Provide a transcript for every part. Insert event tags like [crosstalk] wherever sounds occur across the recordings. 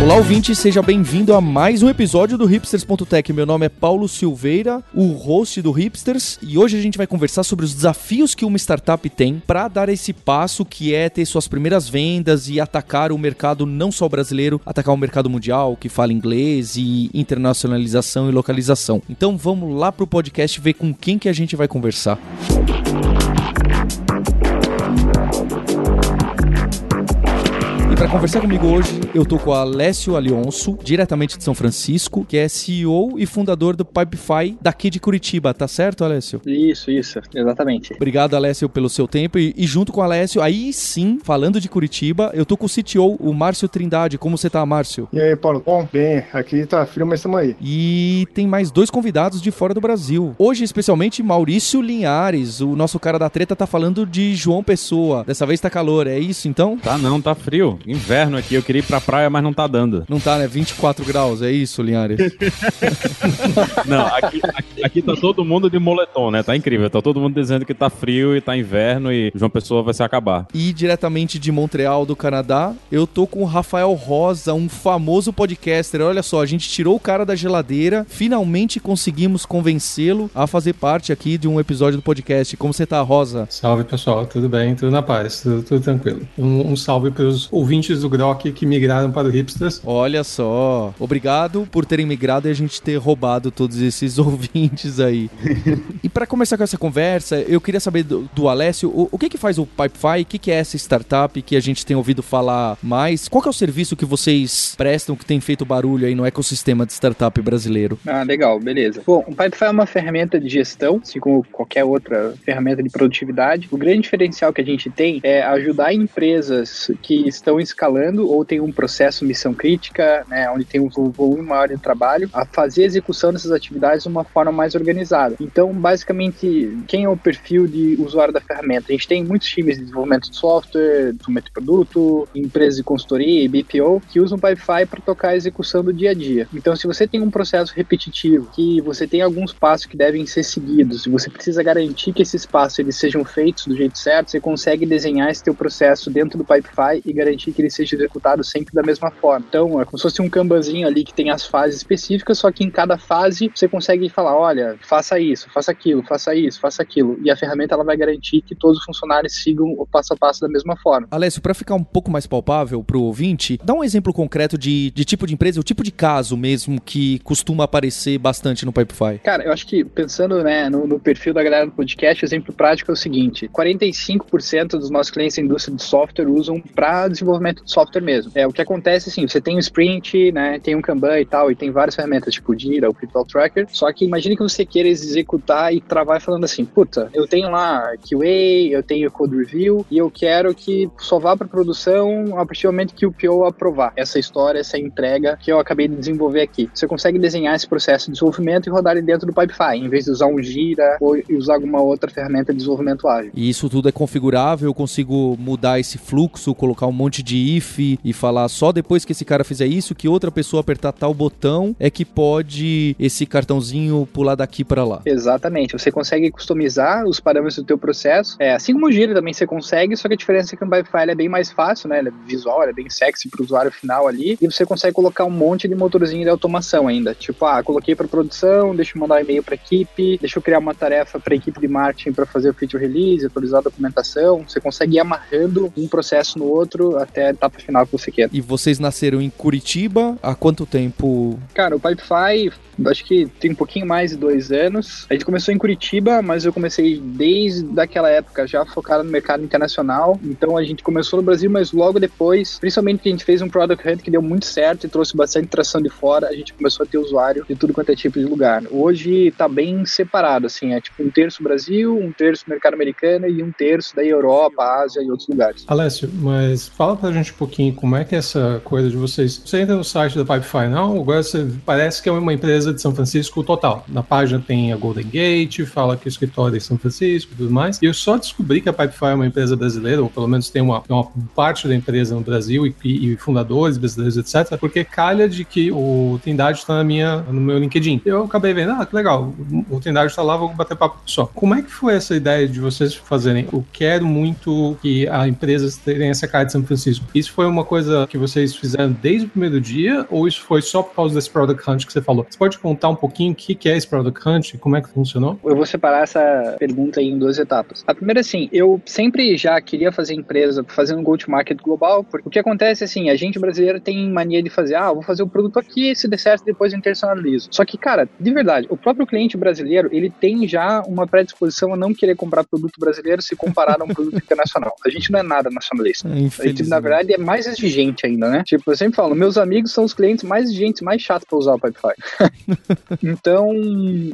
Olá, ouvinte, seja bem-vindo a mais um episódio do Hipsters.tech. Meu nome é Paulo Silveira, o host do Hipsters, e hoje a gente vai conversar sobre os desafios que uma startup tem para dar esse passo que é ter suas primeiras vendas e atacar o mercado não só brasileiro, atacar o mercado mundial que fala inglês e internacionalização e localização. Então vamos lá pro podcast ver com quem que a gente vai conversar. Para conversar comigo hoje, eu tô com o Alessio Alionso, diretamente de São Francisco, que é CEO e fundador do Pipefy daqui de Curitiba, tá certo, Alessio? Isso, isso, exatamente. Obrigado, Alessio, pelo seu tempo. E, e junto com o Alessio, aí sim, falando de Curitiba, eu tô com o CTO, o Márcio Trindade. Como você tá, Márcio? E aí, Paulo? Bom, bem, aqui tá frio, mas estamos aí. E tem mais dois convidados de fora do Brasil. Hoje, especialmente, Maurício Linhares, o nosso cara da treta, tá falando de João Pessoa. Dessa vez tá calor, é isso então? Tá não, tá frio inverno aqui. Eu queria ir pra praia, mas não tá dando. Não tá, né? 24 graus, é isso, Linhares? [laughs] não, aqui, aqui, aqui, tá todo mundo de moletom, né? Tá incrível. Tá todo mundo dizendo que tá frio e tá inverno e João Pessoa vai se acabar. E diretamente de Montreal, do Canadá, eu tô com o Rafael Rosa, um famoso podcaster. Olha só, a gente tirou o cara da geladeira, finalmente conseguimos convencê-lo a fazer parte aqui de um episódio do podcast. Como você tá, Rosa? Salve, pessoal. Tudo bem? Tudo na paz. Tudo, tudo tranquilo. Um, um salve pros os ouvintes do Grok que migraram para o Hipsters. Olha só. Obrigado por terem migrado e a gente ter roubado todos esses [laughs] ouvintes aí. [laughs] e para começar com essa conversa, eu queria saber do, do Alessio, o, o, que que faz o Pipefy? O que que é essa startup que a gente tem ouvido falar mais? Qual que é o serviço que vocês prestam que tem feito barulho aí no ecossistema de startup brasileiro? Ah, legal, beleza. Bom, o Pipefy é uma ferramenta de gestão, assim como qualquer outra ferramenta de produtividade. O grande diferencial que a gente tem é ajudar empresas que estão escalando ou tem um processo missão crítica, né, onde tem um volume maior de trabalho, a fazer a execução dessas atividades de uma forma mais organizada. Então, basicamente, quem é o perfil de usuário da ferramenta? A gente tem muitos times de desenvolvimento de software, desenvolvimento de produto, empresas de consultoria e BPO que usam o Pipefy para tocar a execução do dia a dia. Então, se você tem um processo repetitivo, que você tem alguns passos que devem ser seguidos, e você precisa garantir que esses passos eles sejam feitos do jeito certo, você consegue desenhar esse teu processo dentro do Pipefy e garantir que ele seja executado sempre da mesma forma. Então, é como se fosse um Kanbanzinho ali que tem as fases específicas, só que em cada fase você consegue falar, olha, faça isso, faça aquilo, faça isso, faça aquilo. E a ferramenta ela vai garantir que todos os funcionários sigam o passo a passo da mesma forma. Alessio, para ficar um pouco mais palpável para o ouvinte, dá um exemplo concreto de, de tipo de empresa, o tipo de caso mesmo que costuma aparecer bastante no Pipefy. Cara, eu acho que pensando né, no, no perfil da galera do podcast, o exemplo prático é o seguinte: 45% dos nossos clientes da indústria de software usam para desenvolvimento de software mesmo. É, o que acontece, assim, você tem um sprint, né, tem um Kanban e tal, e tem várias ferramentas, tipo o Jira, o Critical Tracker, só que imagine que você queira executar e travar falando assim, puta, eu tenho lá QA, eu tenho Code Review, e eu quero que só vá para produção a partir do momento que o PO aprovar essa história, essa entrega que eu acabei de desenvolver aqui. Você consegue desenhar esse processo de desenvolvimento e rodar ele dentro do Pipefy, em vez de usar um Jira ou usar alguma outra ferramenta de desenvolvimento ágil. E isso tudo é configurável, eu consigo mudar esse fluxo, colocar um monte de if e falar só depois que esse cara fizer isso, que outra pessoa apertar tal botão, é que pode esse cartãozinho pular daqui para lá. Exatamente. Você consegue customizar os parâmetros do teu processo. É, assim como o Gira também você consegue, só que a diferença é que o Byfile é bem mais fácil, né? Ele é visual, ele é bem sexy para o usuário final ali. E você consegue colocar um monte de motorzinho de automação ainda. Tipo, ah, coloquei para produção, deixa eu mandar um e-mail para equipe, deixa eu criar uma tarefa para equipe de marketing para fazer o feature release, atualizar a documentação. Você consegue ir amarrando um processo no outro até a etapa final que você quer. E vocês nasceram em Curitiba há quanto tempo? Cara, o Pipefy acho que tem um pouquinho mais de dois anos. A gente começou em Curitiba, mas eu comecei desde aquela época já focado no mercado internacional. Então a gente começou no Brasil, mas logo depois, principalmente que a gente fez um product hunt que deu muito certo e trouxe bastante tração de fora, a gente começou a ter usuário de tudo quanto é tipo de lugar. Hoje tá bem separado, assim, é tipo um terço Brasil, um terço mercado americano e um terço da Europa, Ásia e outros lugares. Alessio, mas fala pra gente um pouquinho como é que é essa coisa de vocês. Você entra no site da Pipefy, não? Agora você parece que é uma empresa de São Francisco total. Na página tem a Golden Gate, fala que o escritório é em São Francisco e tudo mais. E eu só descobri que a Pipefy é uma empresa brasileira, ou pelo menos tem uma, uma parte da empresa no Brasil e, e, fundadores brasileiros, etc. Porque calha de que o Trindade está na minha, no meu LinkedIn. Eu acabei vendo, ah, que legal, o Trindade está lá, vou bater papo só. Como é que foi essa ideia de vocês fazerem? Eu quero muito que a empresa tenha essa cara de São Francisco. Isso foi uma coisa que vocês fizeram desde o primeiro dia ou isso foi só por causa desse Product Hunt que você falou? Você pode contar um pouquinho o que é esse Product Hunt e como é que funcionou? Eu vou separar essa pergunta em duas etapas. A primeira, assim, eu sempre já queria fazer empresa fazendo um go-to-market global, porque o que acontece, assim, a gente brasileiro tem mania de fazer, ah, vou fazer o produto aqui, se der certo, depois internacionalizo. Só que, cara, de verdade, o próprio cliente brasileiro, ele tem já uma predisposição a não querer comprar produto brasileiro se comparar a um produto [laughs] internacional. A gente não é nada nacionalista. A gente, na verdade, é mais exigente ainda, né? Tipo, eu sempre falo, meus amigos são os clientes mais exigentes, mais chatos para usar o Pipefy. [laughs] então,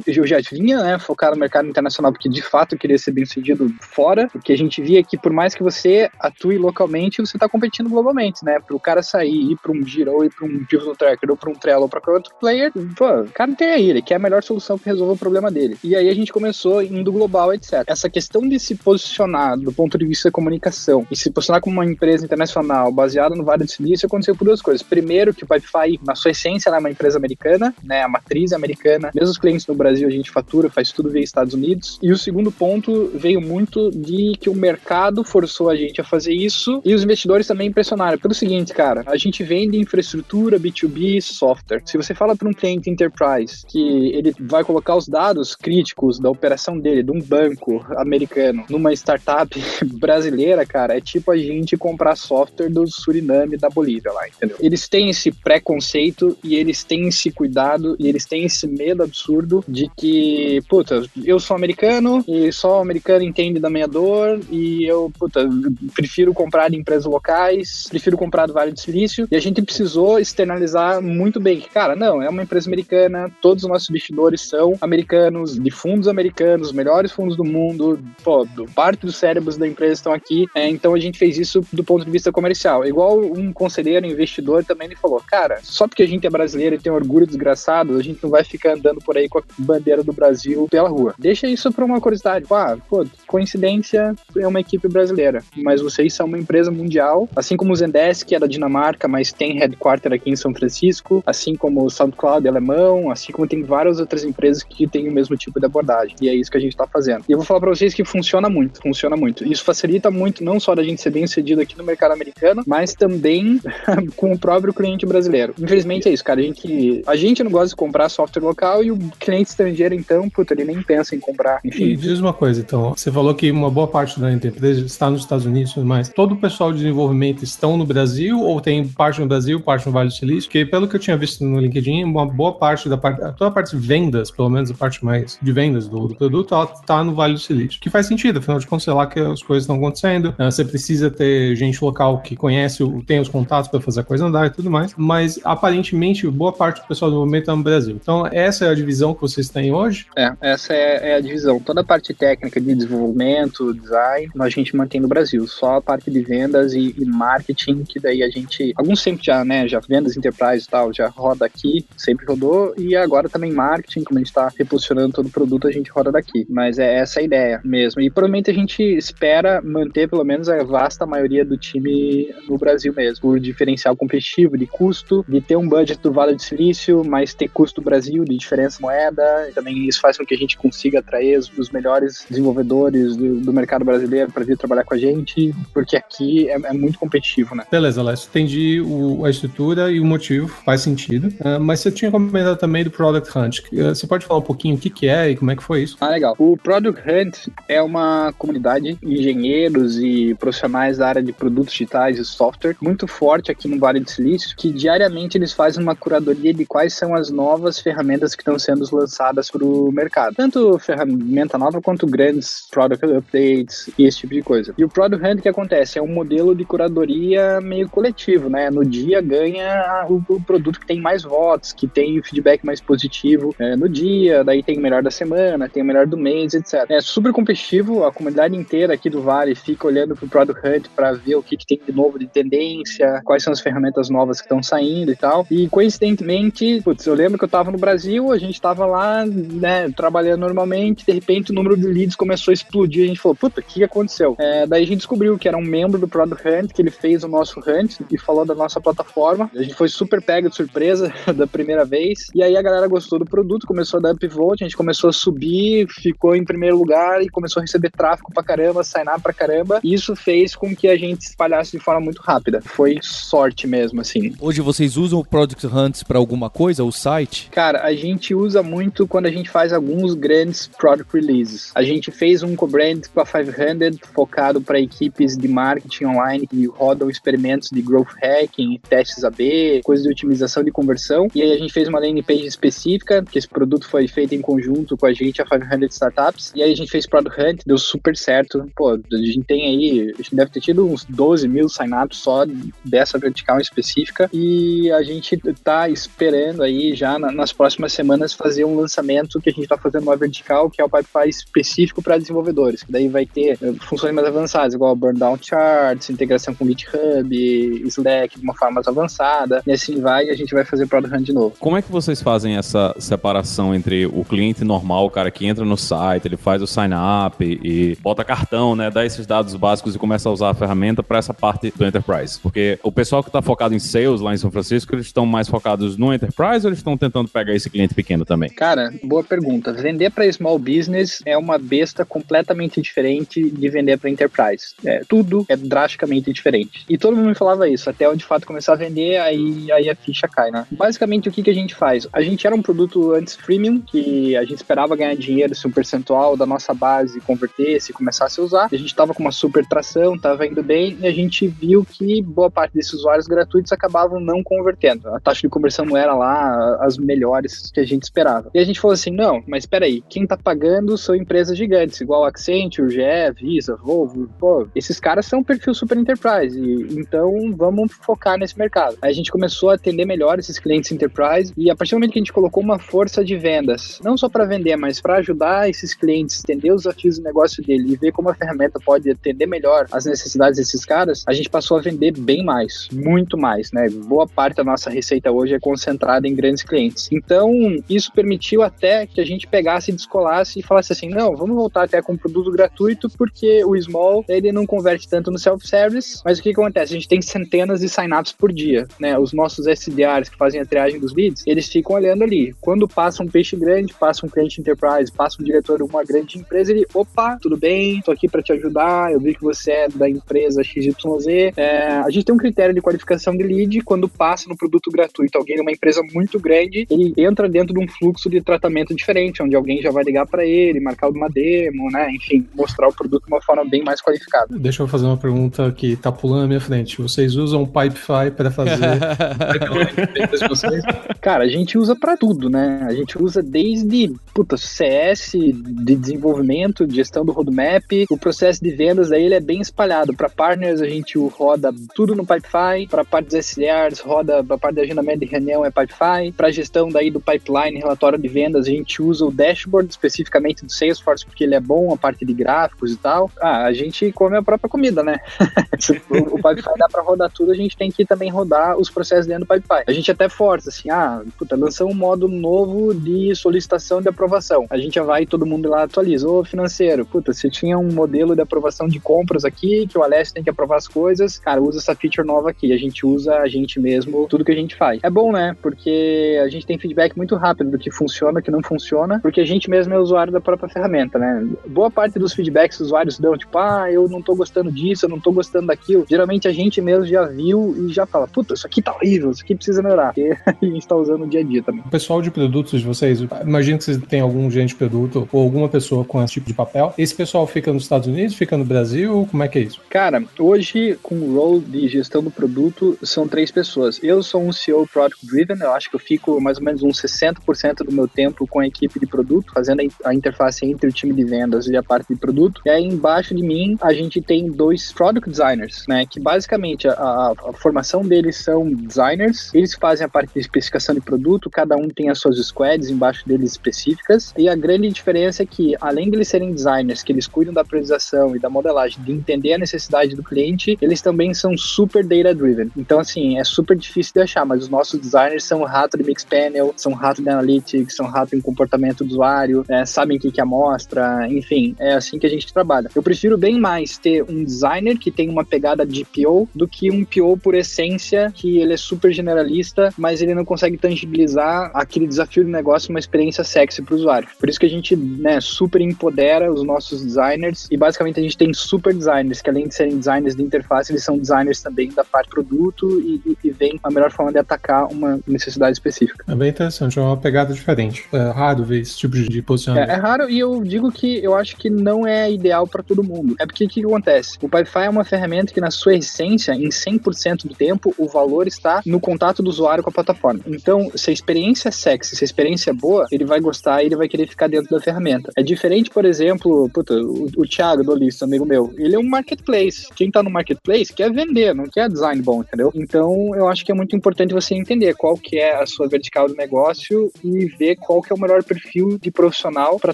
eu já vinha, né, focar no mercado internacional, porque de fato eu queria ser bem sucedido fora, porque a gente via que por mais que você atue localmente, você está competindo globalmente, né? Para o cara sair, ir para um Giro, ou ir para um Pivotal Tracker, ou para um Trello, ou para qualquer outro player, pô, o cara não tem aí, ele quer a melhor solução que resolva o problema dele. E aí a gente começou indo global, etc. Essa questão de se posicionar do ponto de vista da comunicação e se posicionar como uma empresa internacional baseada no Vale do Silício aconteceu por duas coisas. Primeiro, que o Pipefy, na sua essência, é uma empresa americana, né? A matriz é americana. Mesmo os clientes no Brasil a gente fatura, faz tudo via Estados Unidos. E o segundo ponto veio muito de que o mercado forçou a gente a fazer isso e os investidores também impressionaram. Pelo seguinte, cara, a gente vende infraestrutura B2B software. Se você fala para um cliente enterprise que ele vai colocar os dados críticos da operação dele, de um banco americano, numa startup [laughs] brasileira, cara, é tipo a gente comprar software do Suriname, da Bolívia lá, entendeu? Eles têm esse preconceito e eles têm esse cuidado e eles têm esse medo absurdo de que, puta, eu sou americano e só o americano entende da minha dor e eu, puta, prefiro comprar de empresas locais, prefiro comprar do Vale do Silício e a gente precisou externalizar muito bem que, cara, não, é uma empresa americana, todos os nossos investidores são americanos, de fundos americanos, melhores fundos do mundo, pô, parte dos cérebros da empresa estão aqui, é, então a gente fez isso do ponto de vista comercial. Igual um conselheiro, investidor também ele falou, cara, só porque a gente é brasileiro e tem orgulho desgraçado, a gente não vai ficar andando por aí com a bandeira do Brasil pela rua. Deixa isso para uma curiosidade. Ah, pô, coincidência, é uma equipe brasileira, mas vocês são uma empresa mundial, assim como o Zendesk, que é da Dinamarca, mas tem headquarter aqui em São Francisco, assim como o SoundCloud é alemão, assim como tem várias outras empresas que têm o mesmo tipo de abordagem. E é isso que a gente está fazendo. E eu vou falar para vocês que funciona muito, funciona muito. Isso facilita muito não só da gente ser bem sucedido aqui no mercado americano, mas também [laughs] com o próprio cliente brasileiro. Infelizmente é isso, cara. A gente, a gente não gosta de comprar software local e o cliente estrangeiro, então, puta, ele nem pensa em comprar. Enfim. E diz uma coisa, então. Você falou que uma boa parte da empresa está nos Estados Unidos mais. Todo o pessoal de desenvolvimento estão no Brasil ou tem parte no Brasil, parte no Vale do Silício? Porque pelo que eu tinha visto no LinkedIn, uma boa parte da parte, toda a parte de vendas, pelo menos a parte mais de vendas do, do produto, ela está no Vale do Silício. Que faz sentido, afinal de contas, sei lá que as coisas estão acontecendo. Né? Você precisa ter gente local que conhece, tem os contatos para fazer a coisa andar e tudo mais. Mas aparentemente, boa parte do pessoal do movimento está no Brasil. Então, essa é a divisão que vocês têm hoje? É, essa é, é a divisão. Toda a parte técnica de desenvolvimento, design, a gente mantém no Brasil. Só a parte de vendas e, e marketing, que daí a gente. Alguns sempre já, né? Já vendas enterprise e tal, já roda aqui, sempre rodou. E agora também marketing, como a gente está reposicionando todo o produto, a gente roda daqui. Mas é essa a ideia mesmo. E provavelmente a gente espera manter pelo menos a vasta maioria do time no Brasil mesmo, por diferencial competitivo de custo, de ter um budget do Vale do Silício, mas ter custo do Brasil de diferença moeda. Também isso faz com que a gente consiga atrair os melhores desenvolvedores do, do mercado brasileiro para vir trabalhar com a gente, porque aqui é, é muito competitivo, né? Beleza, Lécio, entendi o, a estrutura e o motivo, faz sentido. Uh, mas você tinha comentado também do Product Hunt. Uh, você pode falar um pouquinho o que, que é e como é que foi isso? Ah, legal. O Product Hunt é uma comunidade de engenheiros e profissionais da área de produtos digitais e software muito forte aqui no Vale do Silício, que diariamente eles fazem uma curadoria de quais são as novas ferramentas que estão sendo lançadas para o mercado. Tanto ferramenta nova quanto grandes product updates e esse tipo de coisa. E o Product Hunt que acontece é um modelo de curadoria meio coletivo, né? No dia ganha o, o produto que tem mais votos, que tem o feedback mais positivo é, no dia, daí tem o melhor da semana, tem o melhor do mês, etc. É super competitivo, a comunidade inteira aqui do Vale fica olhando pro Product Hunt para ver o que, que tem de novo de tendência, quais são as ferramentas novas que estão saindo e tal. E coincidentemente, putz, eu lembro que eu tava no Brasil, a gente tava lá, né, trabalhando normalmente, de repente o número de leads começou a explodir, a gente falou, puta, o que aconteceu? É, daí a gente descobriu que era um membro do Product Hunt, que ele fez o nosso Hunt e falou da nossa plataforma. A gente foi super pego de surpresa [laughs] da primeira vez. E aí a galera gostou do produto, começou a dar upvote, a gente começou a subir, ficou em primeiro lugar e começou a receber tráfego pra caramba, signar pra caramba. Isso fez com que a gente espalhasse de forma muito rápida. Foi sorte mesmo, assim. Hoje vocês usam o Product Hunts para alguma coisa, o site? Cara, a gente usa muito quando a gente faz alguns grandes product releases. A gente fez um co-brand com a 500 focado para equipes de marketing online que rodam experimentos de growth hacking, testes AB, coisas de otimização de conversão. E aí a gente fez uma landing page específica, que esse produto foi feito em conjunto com a gente, a 500 Startups. E aí a gente fez Product Hunt, deu super certo. Pô, a gente tem aí, a gente deve ter tido uns 12 mil sign-ups só dessa vertical específica. E a gente tá esperando aí já na, nas próximas semanas fazer um lançamento que a gente tá fazendo uma vertical, que é o Pipefy específico para desenvolvedores. Que daí vai ter eh, funções mais avançadas, igual burn down charts, integração com GitHub, Slack de uma forma mais avançada. E assim vai, e a gente vai fazer Product Hunt de novo. Como é que vocês fazem essa separação entre o cliente normal, o cara que entra no site, ele faz o sign up e bota cartão, né, dá esses dados básicos e começa a usar a ferramenta para essa parte do enterprise? Porque o pessoal que está focado em sales lá em São Francisco, eles estão mais focados no enterprise ou eles estão tentando pegar esse cliente pequeno também? Cara, boa pergunta. Vender para small business é uma besta completamente diferente de vender para enterprise. É, tudo é drasticamente diferente. E todo mundo me falava isso, até eu de fato começar a vender, aí, aí a ficha cai, né? Basicamente, o que, que a gente faz? A gente era um produto antes freemium, que a gente esperava ganhar dinheiro se um percentual da nossa base convertesse começasse a usar. A gente estava com uma super tração, estava indo bem, e a gente viu que boa parte desses usuários gratuitos acabavam não convertendo. A taxa de conversão não era lá as melhores que a gente esperava. E a gente falou assim: não, mas espera aí, quem tá pagando são empresas gigantes, igual Accenture, GE, Visa, Volvo. Pô, esses caras são perfil super enterprise, então vamos focar nesse mercado. Aí a gente começou a atender melhor esses clientes enterprise, e a partir do momento que a gente colocou uma força de vendas, não só para vender, mas para ajudar esses clientes, entender os desafios do negócio dele e ver como a ferramenta pode atender melhor as necessidades desses caras, a gente passou a vender bem mais, muito mais, né? Boa parte da nossa receita hoje é concentrada em grandes clientes. Então, isso permitiu até que a gente pegasse descolasse e falasse assim: não, vamos voltar até com um produto gratuito, porque o small ele não converte tanto no self-service, mas o que acontece? A gente tem centenas de sign-ups por dia, né? Os nossos SDRs que fazem a triagem dos leads, eles ficam olhando ali. Quando passa um peixe grande, passa um cliente enterprise, passa um diretor de uma grande empresa, ele, opa, tudo bem, tô aqui para te ajudar, eu vi que você é da empresa XYZ. É, a gente tem um critério de qualificação de lead quando passa no produto gratuito. Alguém numa empresa muito grande, ele entra dentro de um fluxo de tratamento diferente, onde alguém já vai ligar para ele, marcar uma demo, né? Enfim, mostrar o produto de uma forma bem mais qualificada. Deixa eu fazer uma pergunta que tá pulando na minha frente. Vocês usam Pipefy para fazer [laughs] [laughs] Cara, a gente usa para tudo, né? A gente usa desde puta, CS, de desenvolvimento, de gestão do roadmap, o processo de vendas aí ele é bem espalhado. Para partners a gente roda tudo no Pipefy, para parte dos SDRs roda a parte de agendamento de reunião é Pipefy, para gestão daí do pipeline, relatório de vendas a gente usa o dashboard especificamente do Salesforce porque ele é bom a parte de gráficos e tal. Ah, a gente come a própria comida, né? [laughs] o, Pipefy dá para rodar tudo, a gente tem que também rodar os processos dentro do Pipefy. A gente até força assim, ah, puta, lançamos um modo novo de solicitação de aprovação. A gente já vai todo mundo lá atualiza. Ô, financeiro, puta, você tinha um modelo de aprovação de compras aqui, que o Alessio tem que aprovar as coisas, cara, usa essa feature nova aqui. A gente usa a gente mesmo, tudo que a gente faz. É bom, né? Porque a gente tem feedback muito rápido do que funciona, do que não funciona, porque a gente mesmo é usuário da própria ferramenta, né? Boa parte dos feedbacks os usuários dão, tipo, ah, eu não tô gostando disso, eu não tô gostando daquilo. Geralmente a gente mesmo já viu e já fala, puta, isso aqui tá horrível, isso aqui precisa melhorar. Porque [laughs] a gente tá usando no dia a dia também. O pessoal de produtos de vocês, imagino que vocês têm algum gerente de produto ou alguma pessoa com esse tipo de papel. Esse pessoal fica nos Estados Unidos, fica no Brasil? Como é que é isso? Cara, hoje, com o role de gestão do produto, são três pessoas. Eu sou um CEO Product Driven, eu acho que eu fico mais ou menos uns 60% do meu tempo com a equipe de produto, fazendo a interface entre o time de vendas e a parte de produto. E aí, embaixo de mim, a gente tem dois Product Designers, né? Que basicamente a, a, a formação deles são designers, eles fazem a parte de especificação de produto, cada um tem as suas squads embaixo deles específicas, e a grande diferença é que, além de eles serem designers, que eles cuidam da priorização e da modelagem, de entender a necessidade do cliente, eles também são super data-driven. Então, assim, é super difícil de achar, mas os nossos designers são rato de Mixpanel, são rato de Analytics, são rato em comportamento do usuário, é, sabem o que, que amostra, enfim, é assim que a gente trabalha. Eu prefiro bem mais ter um designer que tem uma pegada de PO do que um PO por essência, que ele é super generalista, mas ele não consegue tangibilizar aquele desafio do negócio, uma experiência sexy para o usuário. Por isso que a gente né, super empodera os nossos designers e basicamente a gente tem super designers, que além de serem designers de interface, eles são designers também da parte produto e, e, e vem a melhor forma de atacar uma necessidade específica. É bem interessante, é uma pegada diferente. É raro ver esse tipo de posicionamento. É, é raro e eu digo que eu acho que não é ideal para todo mundo. É porque o que acontece? O Pipefy é uma ferramenta que, na sua essência, em 100% do tempo, o valor está no contato do usuário com a plataforma. Então, se a experiência é sexy, se a experiência é boa, ele vai gostar e ele vai querer ficar dentro da ferramenta. É diferente, por exemplo, puta, o, o Thiago do Listo, amigo meu, ele é um marketplace. Quem tá no marketplace quer vender, não quer design bom, entendeu? Então, eu acho que é muito importante você entender qual que é a sua vertical do negócio e ver qual que é o melhor perfil de profissional para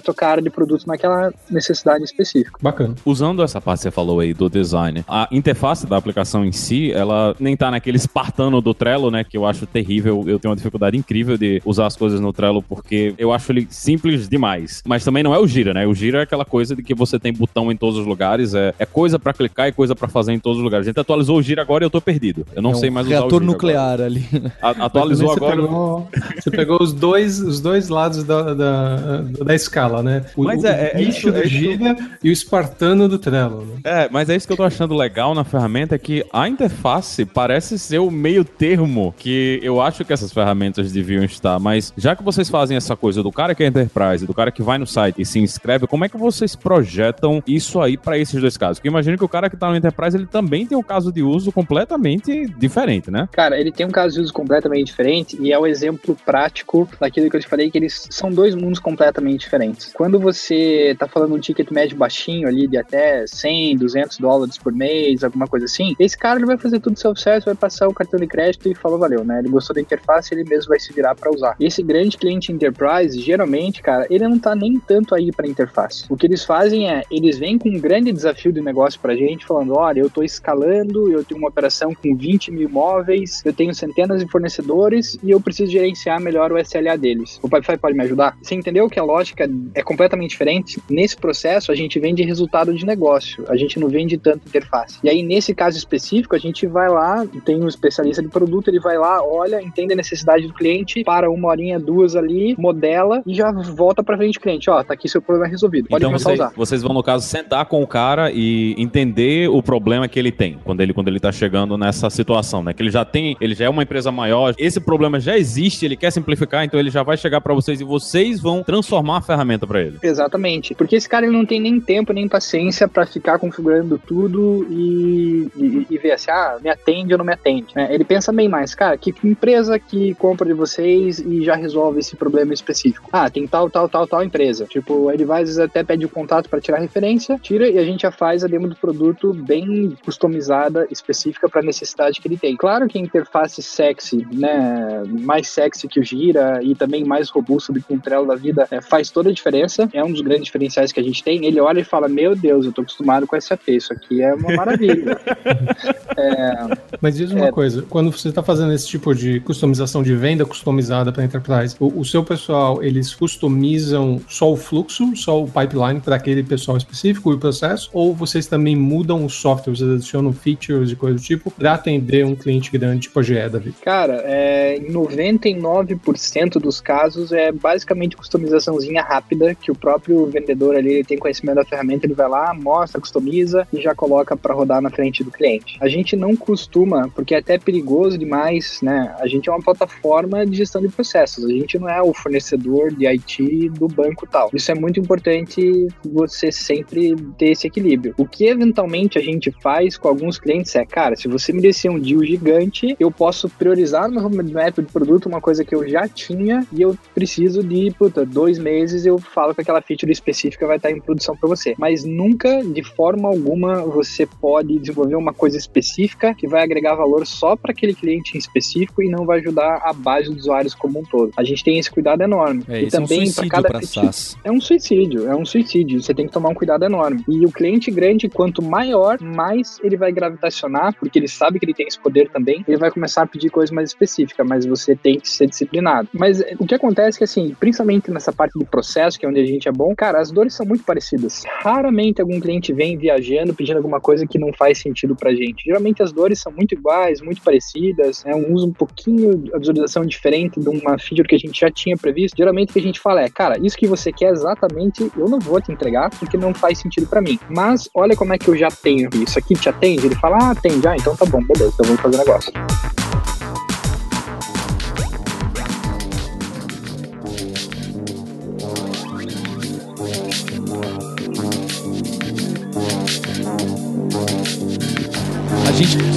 tocar a área de produto naquela necessidade específica. Bacana. Usando essa parte que você falou aí do design, a interface da aplicação em si, ela nem tá naquele espartano do Trello, né, que eu acho terrível. Eu tenho uma dificuldade incrível de usar as coisas no Trello porque eu acho ele simples demais. Mas também não é o Gira, né? O Gira é aquela coisa de que você tem botão em todos os lugares, é, é coisa para clicar e coisa para fazer em todos os lugares. A gente atualizou o Gira agora e eu tô perdido. Eu não É um sei mais usar o reator Gira nuclear agora. ali. A- atualizou também agora. Você pegou, você pegou os, dois, os dois lados da, da, da escala, né? O, Mas o é- é bicho isso- do é. Gira e o espartano do Trello. Né? É, mas é isso que eu tô achando legal na ferramenta, é que a interface parece ser o meio termo que eu acho que essas ferramentas deviam estar. Mas já que vocês fazem essa coisa do cara que é enterprise, do cara que vai no site e se inscreve, como é que vocês projetam isso aí pra esses dois casos? Porque imagino que o cara que tá no enterprise, ele também tem um caso de uso completamente diferente, né? Cara, ele tem um caso de uso completamente diferente e é o exemplo prático daquilo que eu te falei, que eles são dois mundos completamente diferentes. Quando você tá falando um ticket médio baixinho ali de até 100, 200 dólares por mês, alguma coisa assim, esse cara ele vai fazer tudo self-service, vai passar o cartão de crédito e falou valeu, né? Ele gostou da interface, ele mesmo vai se virar para usar. E esse grande cliente enterprise, geralmente, cara, ele não tá nem tanto aí para interface. O que eles fazem é, eles vêm com um grande desafio de negócio pra gente, falando, olha, eu tô escalando, eu tenho uma operação com 20 mil imóveis, eu tenho centenas de fornecedores e eu preciso gerenciar melhor o SLA deles. O Pipefy pode me ajudar? Você entendeu que a lógica é completamente diferente? Nesse processo, a gente vende resultado de negócio, a gente não vende tanto interface. E aí, nesse caso específico, a gente vai lá, tem um especialista de produto, ele vai lá, olha, entende a necessidade do cliente, para uma horinha, duas ali, modela e já volta pra frente do cliente. Ó, tá aqui seu problema resolvido. Pode então começar vocês, a usar. vocês vão, no caso, sentar com o cara e entender o problema que ele tem quando ele, quando ele tá chegando nessa situação, né? Que ele já tem, ele já é uma empresa maior, esse problema já existe, ele quer simplificar, então ele já vai chegar pra vocês e vocês vão transformar a ferramenta pra ele. Exatamente. Porque esse cara ele não tem nem tempo nem paciência pra ficar configurando tudo e, e, e ver assim, ah, me atende ou não me atende. né? ele pensa bem mais, cara, que empresa que compra de vocês e já resolve esse problema específico? Ah, tem tal, tal, tal, tal empresa. Tipo, às vezes até pede o contato pra tirar referência, tira e a gente já faz a demo do produto bem customizada, específica pra necessidade que ele tem. Claro que a interface sexy, né, mais sexy que o Gira e também mais robusto do que o Trello da vida, é, faz toda a diferença. É um dos grandes diferenciais que a gente tem. Ele olha e fala: Meu Deus, eu tô acostumado com SAP, isso aqui é uma maravilha. [laughs] Mas diz uma É. coisa, quando você está fazendo esse tipo de customização de venda customizada para enterprise, o, o seu pessoal, eles customizam só o fluxo, só o pipeline para aquele pessoal específico e o processo? Ou vocês também mudam o software, vocês adicionam features e coisa do tipo para atender um cliente grande tipo a GE da? Cara, é, em 99% dos casos é basicamente customizaçãozinha rápida que o próprio vendedor ali ele tem conhecimento da ferramenta, ele vai lá, mostra, customiza e já coloca para rodar na frente do cliente. A gente não costuma, porque é até perigoso demais, né? A gente é uma plataforma de gestão de processos, a gente não é o fornecedor de IT do banco tal. Isso é muito importante você sempre ter esse equilíbrio. O que eventualmente a gente faz com alguns clientes é, cara, se você me descer um deal gigante, eu posso priorizar no meu roadmap de produto uma coisa que eu já tinha e eu preciso de, puta, dois meses eu falo que aquela feature específica vai estar em produção para você. Mas nunca, de forma alguma, você pode desenvolver uma coisa específica que vai agregar valor só para aquele cliente em específico e não vai ajudar a base dos usuários como um todo. A gente tem esse cuidado enorme. É, e esse é um também suicídio cada pra feature- é um suicídio, é um suicídio. Você tem que tomar um cuidado enorme. E o cliente grande, quanto maior, mais ele vai gravitacionar, porque ele sabe que ele tem esse poder também, ele vai começar a pedir coisas mais específicas, mas você tem que ser disciplinado. Mas eh, o que acontece é que, assim, principalmente nessa parte do processo, que é onde a gente é bom, cara, as dores são muito parecidas. Raramente algum cliente vem viajando pedindo alguma coisa que não faz sentido pra gente. Geralmente as dores são muito iguais, muito parecidas, é um uso um pouquinho, a visualização diferente de uma feature que a gente já tinha previsto. Geralmente o que a gente fala é, cara, isso que você quer exatamente, eu não vou te entregar porque não faz sentido para mim. Mas olha como é que eu já tenho isso aqui, atende? Ele fala, ah, atende, ah, então tá bom, beleza, então vamos fazer negócio.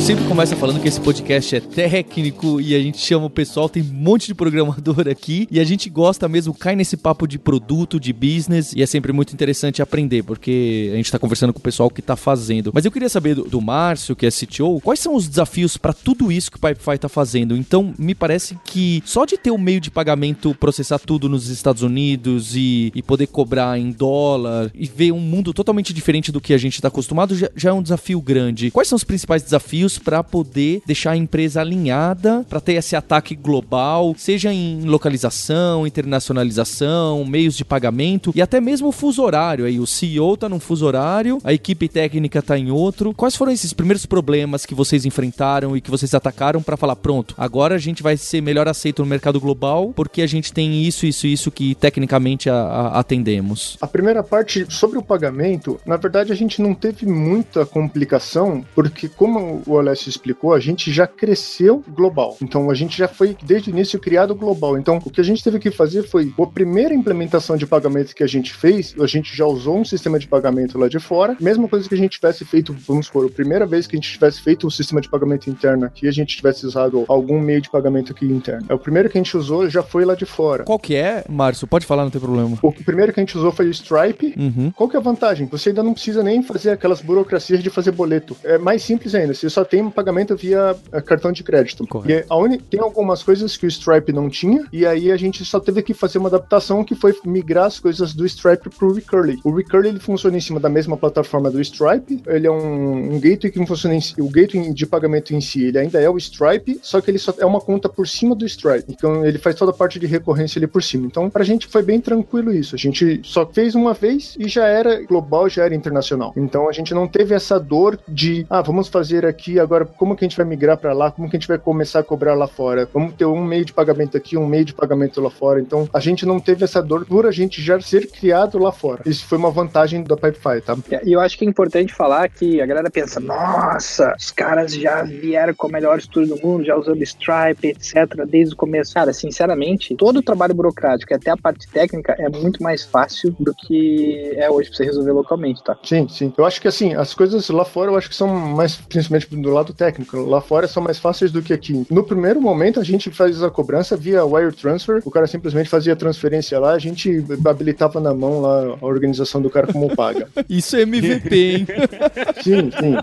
Sempre começa falando que esse podcast é técnico e a gente chama o pessoal, tem um monte de programador aqui e a gente gosta mesmo, cai nesse papo de produto, de business e é sempre muito interessante aprender, porque a gente tá conversando com o pessoal que tá fazendo. Mas eu queria saber do, do Márcio, que é CTO, quais são os desafios para tudo isso que o Pipefy tá fazendo? Então, me parece que só de ter o um meio de pagamento, processar tudo nos Estados Unidos e, e poder cobrar em dólar e ver um mundo totalmente diferente do que a gente tá acostumado já, já é um desafio grande. Quais são os principais desafios para poder deixar a empresa alinhada, para ter esse ataque global, seja em localização, internacionalização, meios de pagamento e até mesmo o fuso horário. Aí o CEO tá num fuso horário, a equipe técnica tá em outro. Quais foram esses primeiros problemas que vocês enfrentaram e que vocês atacaram para falar pronto, agora a gente vai ser melhor aceito no mercado global porque a gente tem isso, isso, isso que tecnicamente a, a, atendemos? A primeira parte sobre o pagamento, na verdade a gente não teve muita complicação porque como como o Alessio explicou, a gente já cresceu global. Então a gente já foi desde o início criado global. Então o que a gente teve que fazer foi a primeira implementação de pagamento que a gente fez, a gente já usou um sistema de pagamento lá de fora. Mesma coisa que a gente tivesse feito, vamos supor, a primeira vez que a gente tivesse feito um sistema de pagamento interno aqui, a gente tivesse usado algum meio de pagamento aqui interno. É o primeiro que a gente usou já foi lá de fora. Qual que é, Márcio? Pode falar, não tem problema. O primeiro que a gente usou foi o Stripe. Uhum. Qual que é a vantagem? Você ainda não precisa nem fazer aquelas burocracias de fazer boleto. É mais simples ainda. Você só tem um pagamento via eh, cartão de crédito. Correto. E a uni... tem algumas coisas que o Stripe não tinha, e aí a gente só teve que fazer uma adaptação que foi migrar as coisas do Stripe pro Recurly. O Recurly ele funciona em cima da mesma plataforma do Stripe, ele é um, um gateway que funciona em si, o gateway de pagamento em si, ele ainda é o Stripe, só que ele só é uma conta por cima do Stripe. Então ele faz toda a parte de recorrência ali por cima. Então pra gente foi bem tranquilo isso. A gente só fez uma vez e já era global, já era internacional. Então a gente não teve essa dor de, ah, vamos fazer aqui agora como que a gente vai migrar para lá, como que a gente vai começar a cobrar lá fora. Vamos ter um meio de pagamento aqui, um meio de pagamento lá fora. Então a gente não teve essa dor por a gente já ser criado lá fora. Isso foi uma vantagem da Pipefy, tá? E eu acho que é importante falar que a galera pensa, nossa, os caras já vieram com o melhor estudo do mundo, já usando Stripe, etc, desde o começo. Cara, sinceramente, todo o trabalho burocrático e até a parte técnica é muito mais fácil do que é hoje pra você resolver localmente, tá? Sim, sim. Eu acho que assim, as coisas lá fora eu acho que são mais, principalmente do lado técnico. Lá fora são mais fáceis do que aqui. No primeiro momento, a gente faz a cobrança via wire transfer. O cara simplesmente fazia a transferência lá, a gente habilitava na mão lá a organização do cara como paga. [laughs] Isso é MVP, hein? [laughs] sim, sim.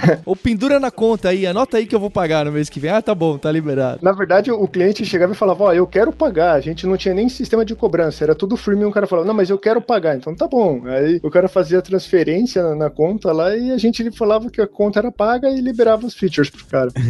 [laughs] Ou pendura na conta aí, anota aí que eu vou pagar no mês que vem. Ah, tá bom, tá liberado. Na verdade, o cliente chegava e falava: Ó, oh, eu quero pagar. A gente não tinha nem sistema de cobrança, era tudo freemium. O cara falava: Não, mas eu quero pagar. Então tá bom. Aí o cara fazia a transferência na, na conta lá e a gente falava que a conta era paga e liberava os features pro cara. [laughs]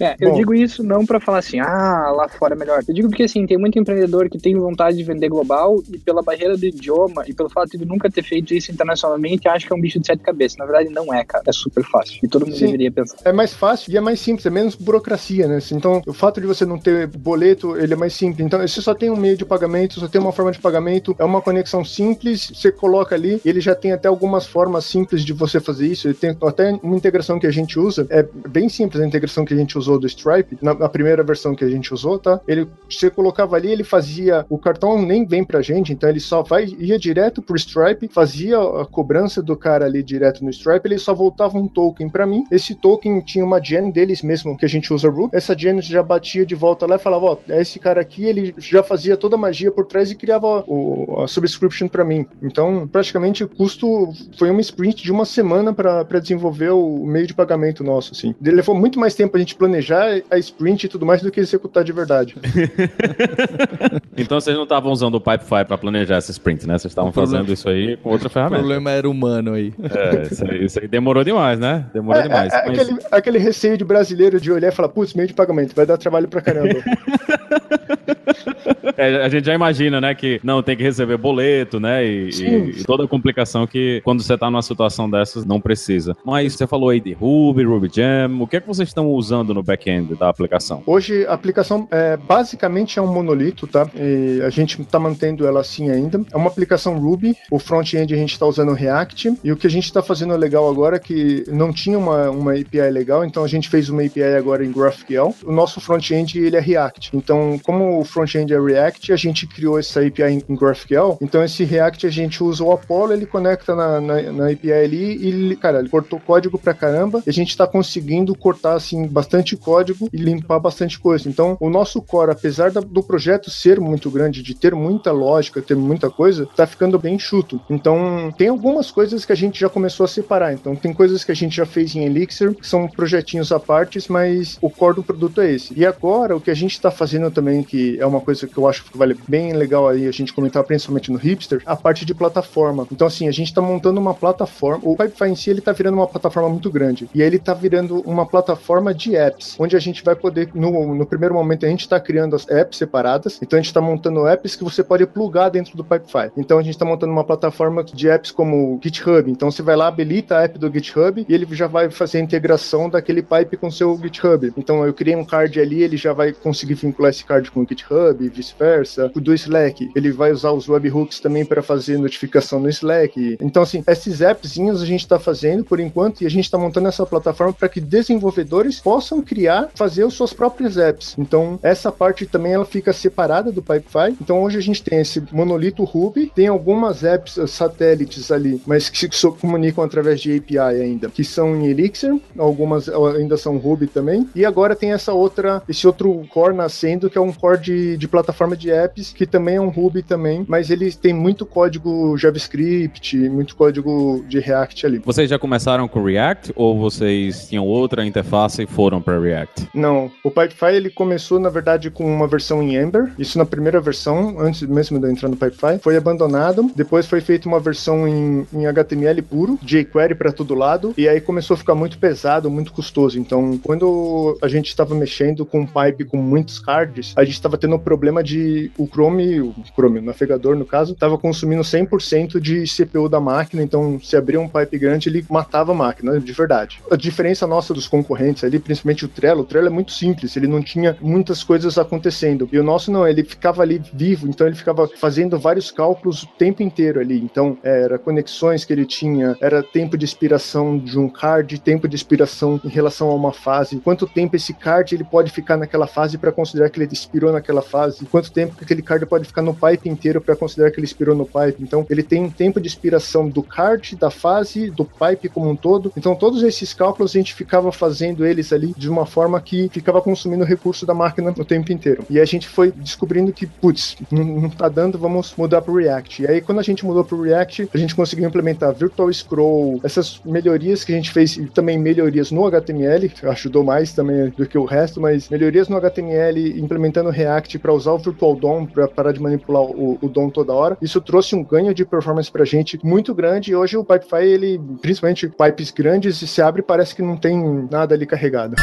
É, eu Bom. digo isso não para falar assim, ah, lá fora é melhor. Eu digo porque assim, tem muito empreendedor que tem vontade de vender global e pela barreira do idioma e pelo fato de nunca ter feito isso internacionalmente, acha que é um bicho de sete cabeças. Na verdade, não é, cara. É super fácil. E todo mundo Sim, deveria pensar. É mais fácil e é mais simples, é menos burocracia, né? Então, o fato de você não ter boleto, ele é mais simples. Então, você só tem um meio de pagamento, só tem uma forma de pagamento, é uma conexão simples, você coloca ali, ele já tem até algumas formas simples de você fazer isso. Ele tem até uma integração que a gente usa, é bem simples a integração que a gente usou do Stripe, na, na, primeira versão que a gente usou, tá? Ele, você colocava ali, ele fazia, o cartão nem vem pra gente, então ele só vai, ia direto pro Stripe, fazia a cobrança do cara ali direto no Stripe, ele só voltava um token para mim, esse token tinha uma gen deles mesmo, que a gente usa essa gen já batia de volta lá e falava, ó, oh, esse cara aqui, ele já fazia toda a magia por trás e criava o, a subscription para mim. Então, praticamente, o custo foi uma sprint de uma semana para desenvolver o meio de pagamento nosso, assim. Ele levou muito mais tempo a gente planejar a sprint e tudo mais do que executar de verdade. [laughs] então vocês não estavam usando o Pipefy para planejar essa sprint, né? Vocês estavam fazendo isso aí com outra ferramenta. O problema era humano aí. É, isso aí, isso aí demorou demais demais, né? Demora É, demais. é, é Mas- aquele, aquele receio de brasileiro de olhar e falar, putz, meio de pagamento, vai dar trabalho pra caramba. [laughs] [laughs] É, a gente já imagina, né, que não tem que receber boleto, né, e, e- e toda a complicação que quando você tá numa situação dessas não precisa. Mas você falou aí de Ruby, Ruby Gem, o que é que vocês estão usando no back-end da aplicação? Hoje a aplicação é, basicamente é um monolito, tá? E a gente está mantendo ela assim ainda. É uma aplicação Ruby, o front-end a gente está usando React, e o que a gente está fazendo legal agora é que não tinha uma, uma API legal, então a gente fez uma API agora em GraphQL. O nosso front-end ele é React. Então, como o front-end é React, a gente criou essa API em, em GraphQL. Então, esse React a gente usa o Apollo, ele conecta na, na, na API ali e, cara, ele cortou código pra caramba. E a gente está conseguindo cortar, assim, bastante código e limpar bastante coisa. Então, o nosso core, apesar da- do projeto ser muito grande, de ter muita lógica, ter muita coisa, tá ficando bem chuto. Então, tem algumas coisas que a gente já começou a separar. Então, tem coisas que a gente já fez em Elixir, que são projetinhos à parte, mas o core do produto é esse. E agora, o que a gente está fazendo também, que é uma coisa que eu acho que vale bem legal aí a gente comentar, principalmente no Hipster, a parte de plataforma. Então, assim, a gente está montando uma plataforma. O Pipefy em si, ele tá virando uma plataforma muito grande. E ele tá virando uma plataforma de apps, onde a gente vai poder, no, no primeiro momento, a gente está criando as apps separadas. Então, a gente está montando apps que você pode plugar dentro do Pipefy. Então, a gente está montando uma plataforma de apps como o GitHub. Então, você vai lá, habilita a app do GitHub e ele já vai fazer a integração daquele pipe com o seu GitHub. Então, eu criei um card ali, ele já vai conseguir vincular esse card com o GitHub e vice-versa. O do Slack, ele vai usar os webhooks também para fazer notificação no Slack. Então, assim, esses appzinhos a gente está fazendo por enquanto e a gente está montando essa plataforma para que desenvolvedores possam criar, fazer as suas próprias apps. Então, essa parte também ela fica separada do Pipefy. Então, hoje a gente tem esse monolito Ruby, tem algumas apps eh, satélites ali, mas que se comunicam através de API ainda, que são em Elixir, algumas eh, ainda são Ruby também. E agora tem essa outra, esse outro core nascendo, que é um core de, de plataforma de apps, que também é um Ruby também, mas ele tem muito código JavaScript, muito código de React ali. Vocês já começaram com React ou vocês tinham outra interface e foram para React? Não, o Pipefy ele começou na verdade com uma versão em Ember, isso na primeira versão, antes mesmo de eu entrar no Pipefy, foi abandonado, depois foi feita uma versão em, em HTML puro, jQuery para todo lado, e aí começou a ficar muito pesado, muito custoso. Então, quando a gente estava mexendo com um pipe com muitos cards, a gente estava tendo problema de o Chrome, o Chrome, o navegador no caso, estava consumindo 100% de CPU da máquina, então se abria um pipe grande, ele matava a máquina, de verdade. A diferença nossa dos concorrentes ali, principalmente o Trello, o Trello é muito simples, ele não tinha muitas coisas acontecendo. E o nosso não, ele ficava ali vivo, então ele ficava fazendo vários cálculos o tempo inteiro ali. Então, era conexões que ele tinha, era tempo de expiração de um card, tempo de expiração em relação a uma fase, quanto tempo esse card ele pode ficar naquela fase para considerar que ele expirou naquela fase, quanto tempo que aquele card pode ficar no pipe inteiro para considerar que ele expirou no pipe. Então, ele tem um tempo de expiração do card, da fase, do pipe como um todo. Então, todos esses cálculos a gente ficava fazendo eles ali de uma forma que ficava consumindo recurso da máquina o tempo inteiro. E a gente foi descobrindo que, putz, não, tá dando, vamos mudar pro React. E aí, quando a gente mudou pro React, a gente conseguiu implementar Virtual Scroll, essas melhorias que a gente fez e também melhorias no HTML, ajudou mais também do que o resto, mas melhorias no HTML, implementando React para usar o Virtual DOM para parar de manipular o, o DOM toda hora. Isso trouxe um ganho de performance pra gente muito grande e hoje o Pipefy, ele, principalmente pipes grandes, se abre parece que não tem nada ali carregado.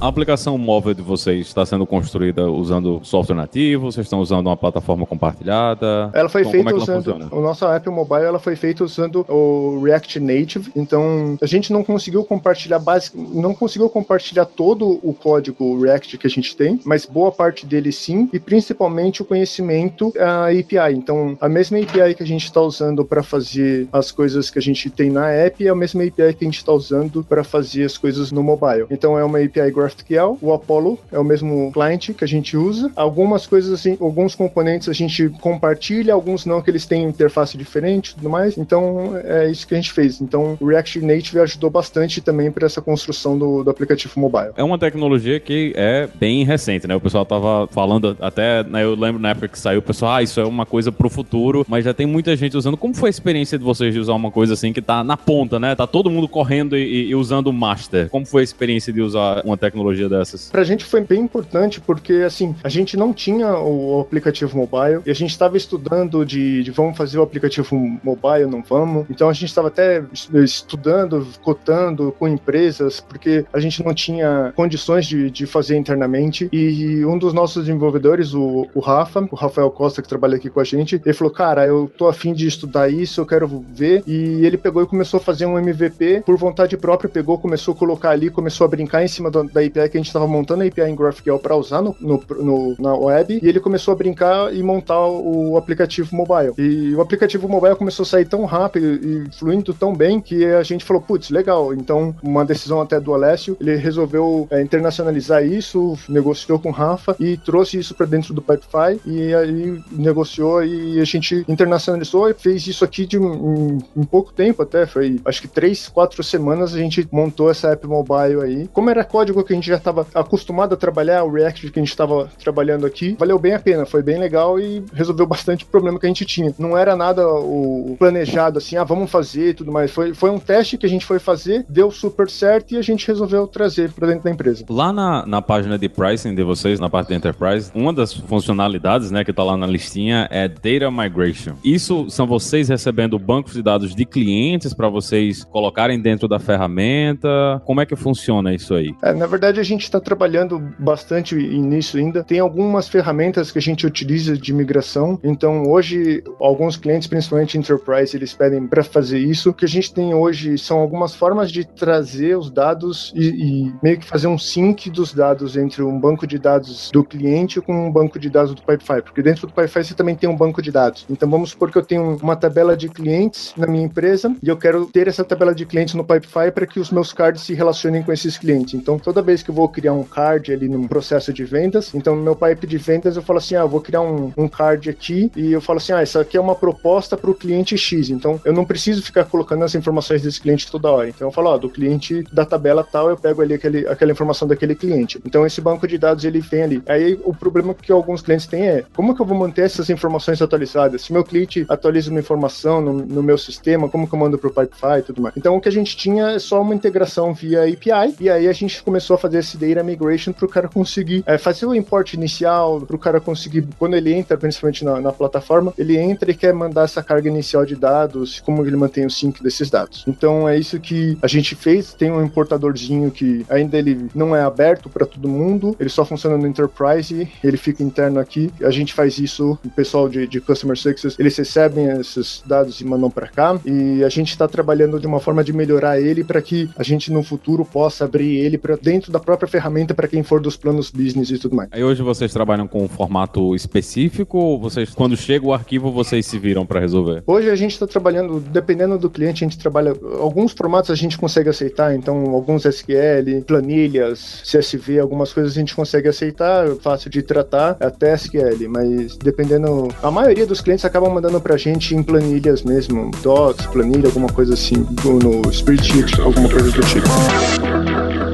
A aplicação móvel de vocês está sendo construída usando software nativo? Vocês estão usando uma plataforma compartilhada? Ela foi Como- feita como é que usando. funciona? o nosso app mobile ela foi feita usando o React Native. Então a gente não conseguiu compartilhar basic, não conseguiu compartilhar todo o código React que a gente tem, mas boa parte dele sim, e principalmente o conhecimento a API. Então a mesma API que a gente está usando para fazer as coisas que a gente tem na app é a mesma API que a gente está usando para fazer as coisas no mobile. Então é uma API GraphQL, o Apollo é o mesmo client que a gente usa. Algumas coisas assim, alguns componentes a gente compartilha, alguns não, que eles têm interface diferente e tudo mais. Então é isso que a gente fez. Então o React Native ajudou bastante também para essa construção do, do aplicativo mobile. É uma tecnologia que é bem recente, né? O pessoal tava falando até, né, eu lembro na época que saiu, o pessoal, ah, isso é uma coisa pro futuro, mas já tem muita gente usando. Como foi a experiência de vocês de usar uma coisa assim que tá na ponta, né? Tá todo mundo correndo e, e usando o master. Como foi a experiência de usar uma tecnologia tecnologia dessas? Pra gente foi bem importante porque, assim, a gente não tinha o aplicativo mobile e a gente estava estudando de, de, vamos fazer o aplicativo mobile, não vamos. Então a gente estava até estudando, cotando com empresas porque a gente não tinha condições de, de fazer internamente e um dos nossos desenvolvedores, o, o Rafa, o Rafael Costa, que trabalha aqui com a gente, ele falou, cara, eu tô afim de estudar isso, eu quero ver. E ele pegou e começou a fazer um MVP por vontade própria, pegou, começou a colocar ali, começou a brincar em cima da, da API que a gente estava montando a API em GraphQL para usar no, no, no, na web, e ele começou a brincar e montar o aplicativo mobile. E o aplicativo mobile começou a sair tão rápido e fluindo tão bem que a gente falou, putz, legal. Então, uma decisão até do Alessio, ele resolveu é, internacionalizar isso, negociou com o Rafa e trouxe isso para dentro do Pipefy e aí negociou e a gente internacionalizou e fez isso aqui de um, um, pouco tempo até, foi acho que três, quatro semanas a gente montou essa app mobile aí. Como era código que a gente já estava acostumado a trabalhar, o React que a gente estava trabalhando aqui, valeu bem a pena, foi bem legal e resolveu bastante problema que a gente tinha. Não era nada o planejado assim, ah, vamos fazer e tudo mais. Foi, foi um teste que a gente foi fazer, deu super certo e a gente resolveu trazer para dentro da empresa. Lá na, na página de pricing de vocês, na parte da Enterprise, uma das funcionalidades, né, que tá lá na listinha é Data Migration. Isso são vocês recebendo bancos de dados de clientes para vocês colocarem dentro da ferramenta? Como é que funciona isso aí? É, na verdade, a gente está trabalhando bastante nisso ainda. Tem algumas ferramentas que a gente utiliza de migração. Então, hoje, alguns clientes, principalmente enterprise, eles pedem para fazer isso. O que a gente tem hoje são algumas formas de trazer os dados e, e meio que fazer um sync dos dados entre um banco de dados do cliente com um banco de dados do Pipefy, porque dentro do Pipefy você também tem um banco de dados. Então, vamos supor que eu tenho uma tabela de clientes na minha empresa e eu quero ter essa tabela de clientes no Pipefy para que os meus cards se relacionem com esses clientes. Então, toda vez que eu vou criar um card ali num processo de vendas, então no meu pipe de vendas eu falo assim, ah, eu vou criar um, um card aqui e eu falo assim, ah, essa aqui é uma proposta para o cliente X. Então, eu não preciso ficar colocando as informações desse cliente toda hora. Então, eu falo, ó, do cliente da tabela tal, eu pego ali aquele, aquela informação daquele cliente. Então, esse banco de dados ele vem ali. Aí, o problema que alguns clientes têm é, como que eu vou manter essas informações atualizadas? Se meu cliente atualiza uma informação no, no meu sistema, como que eu mando para o Pipefy e tudo mais? Então, o que a gente tinha é só uma integração via API, e aí a gente começou a fazer esse data migration para o cara conseguir é, fazer o import inicial, para o cara conseguir, quando ele entra, principalmente na, na, plataforma, ele entra e quer mandar essa carga inicial de dados, como ele mantém o sync desses dados. Então, é isso que a gente fez. Tem um importadorzinho que ainda ele não é aberto para todo mundo, ele só funciona no Enterprise, ele fica interno aqui. A gente faz isso, o pessoal de, de Customer Success, eles recebem esses dados e mandam para cá, e a gente está trabalhando de uma forma de melhorar ele para que a gente no futuro possa abrir ele para dentro da própria ferramenta para quem for dos planos business e tudo mais. Aí hoje vocês trabalham com um formato específico ou vocês, quando chega o arquivo, vocês se viram para resolver? Hoje a gente está trabalhando, dependendo do cliente, a gente trabalha. Alguns formatos a gente consegue aceitar, então alguns SQL, planilhas, CSV, algumas coisas a gente consegue aceitar, fácil de tratar, até SQL, mas dependendo. A maioria dos clientes acabam mandando pra gente em planilhas mesmo, docs, planilha, alguma coisa assim, no spreadsheet, alguma coisa do tipo.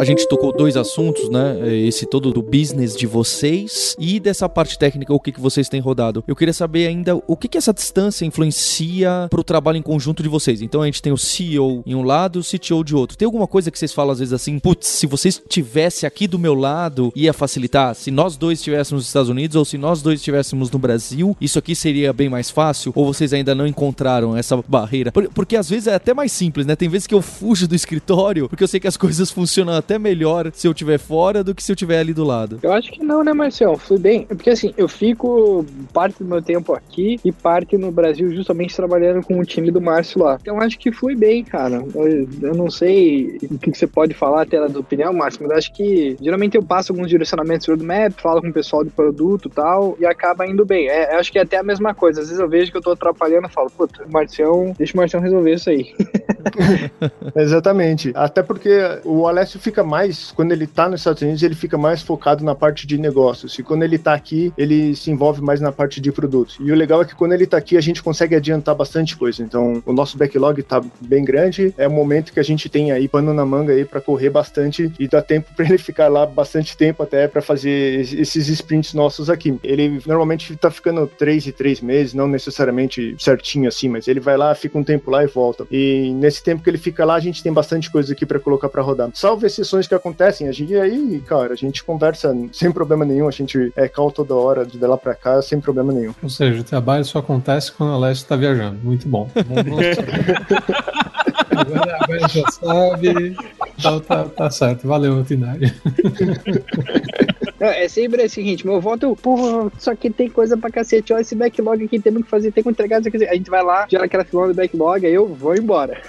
A gente tocou dois assuntos, né? Esse todo do business de vocês e dessa parte técnica, o que, que vocês têm rodado. Eu queria saber ainda o que, que essa distância influencia para o trabalho em conjunto de vocês. Então a gente tem o CEO em um lado e o CTO de outro. Tem alguma coisa que vocês falam às vezes assim, putz, se vocês estivesse aqui do meu lado, ia facilitar? Se nós dois estivéssemos nos Estados Unidos ou se nós dois estivéssemos no Brasil, isso aqui seria bem mais fácil? Ou vocês ainda não encontraram essa barreira? Porque às vezes é até mais simples, né? Tem vezes que eu fujo do escritório porque eu sei que as [laughs] coisas funcionam até melhor se eu estiver fora do que se eu estiver ali do lado. Eu acho que não, né, Marcel? Flui bem. Porque assim, eu fico parte do meu tempo aqui e parte no Brasil justamente trabalhando com o time do Márcio lá. Então acho que flui bem, cara. Eu, eu não sei o que, que, você pode falar até da opinião, Márcio, mas acho que geralmente eu passo alguns direcionamentos do map, falo com o pessoal do produto e tal, e acaba indo bem. É, acho que é até a mesma coisa. Às vezes eu vejo que eu tô atrapalhando e falo, puta, Marcião, deixa o Marcião resolver isso aí. [laughs] [laughs] Exatamente. Até porque o Alessio fica fica mais, quando ele tá nos Estados Unidos, ele fica mais focado na parte de negócios. E quando ele tá aqui, ele se envolve mais na parte de produtos. E o legal é que quando ele tá aqui, a gente consegue adiantar bastante coisa. Então, o nosso backlog tá bem grande. É o momento que a gente tem aí pano na manga aí para correr bastante e dá tempo [laughs] para ele ficar lá bastante tempo até para fazer esses sprints nossos aqui. Ele normalmente tá ficando três e três meses, não necessariamente certinho assim, mas ele vai lá, fica um tempo lá e volta. E nesse tempo que ele fica lá, a gente tem bastante coisa aqui para colocar para rodar. Salvo exceções que acontecem, a gente aí, cara, a gente conversa sem problema nenhum, a gente é call toda hora de lá para cá sem problema nenhum. Ou seja, o trabalho só acontece quando a Leste tá viajando. Muito bom. agora, agora já sabe. Então tá, tá certo. Valeu, Tinari. É sempre assim, gente. Meu voto é, porra, só que tem coisa pra cacete. Olha esse backlog aqui, temos que fazer, tem que entregar. A gente vai lá, gera aquela filona do backlog, aí eu vou embora. [laughs]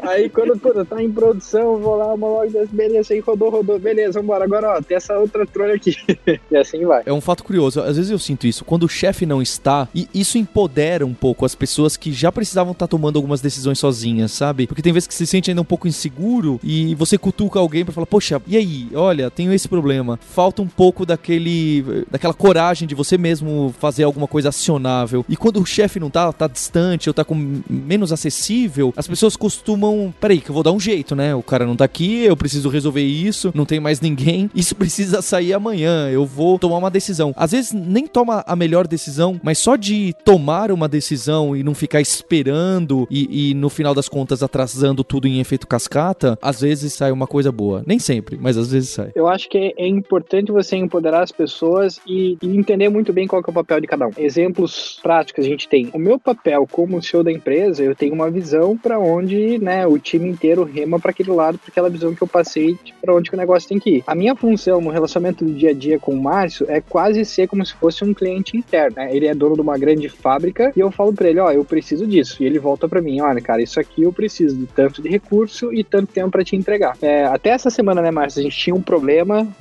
aí quando pô, tá em produção, vou lá, uma log das beleza, aí rodou, rodou, beleza, vambora. Agora, ó, tem essa outra trolha aqui. [laughs] e assim vai. É um fato curioso. Às vezes eu sinto isso. Quando o chefe não está, e isso empodera um pouco as pessoas que já precisavam estar tá tomando algumas decisões sozinhas, sabe? Porque tem vezes que se sente ainda um pouco inseguro e você cutuca alguém para falar, poxa, e aí? Olha, tenho esse problema. Falta um pouco daquele, daquela coragem de você mesmo fazer alguma coisa acionável. E quando o chefe não tá, tá distante ou tá com menos acessível, as pessoas costumam, peraí, que eu vou dar um jeito, né? O cara não tá aqui, eu preciso resolver isso, não tem mais ninguém. [laughs] Isso precisa sair amanhã. Eu vou tomar uma decisão. Às vezes nem toma a melhor decisão, mas só de tomar uma decisão e não ficar esperando e, e no final das contas atrasando tudo em efeito cascata, às vezes sai uma coisa boa. Nem sempre, mas às vezes sai. Eu acho que é importante você empoderar as pessoas e, e entender muito bem qual é o papel de cada um. Exemplos práticos a gente tem. O meu papel como CEO da empresa, eu tenho uma visão para onde, né, o time inteiro rema para aquele lado, para aquela visão que eu passei para onde o negócio tem que ir. A minha função no relacionamento do dia a dia com o Márcio é quase ser como se fosse um cliente interno. Né? Ele é dono de uma grande fábrica e eu falo para ele, ó, oh, eu preciso disso. E ele volta para mim, olha, cara, isso aqui eu preciso de tanto de recurso e tanto tempo para te entregar. É, até essa semana, né, Márcio, a gente tinha um problema,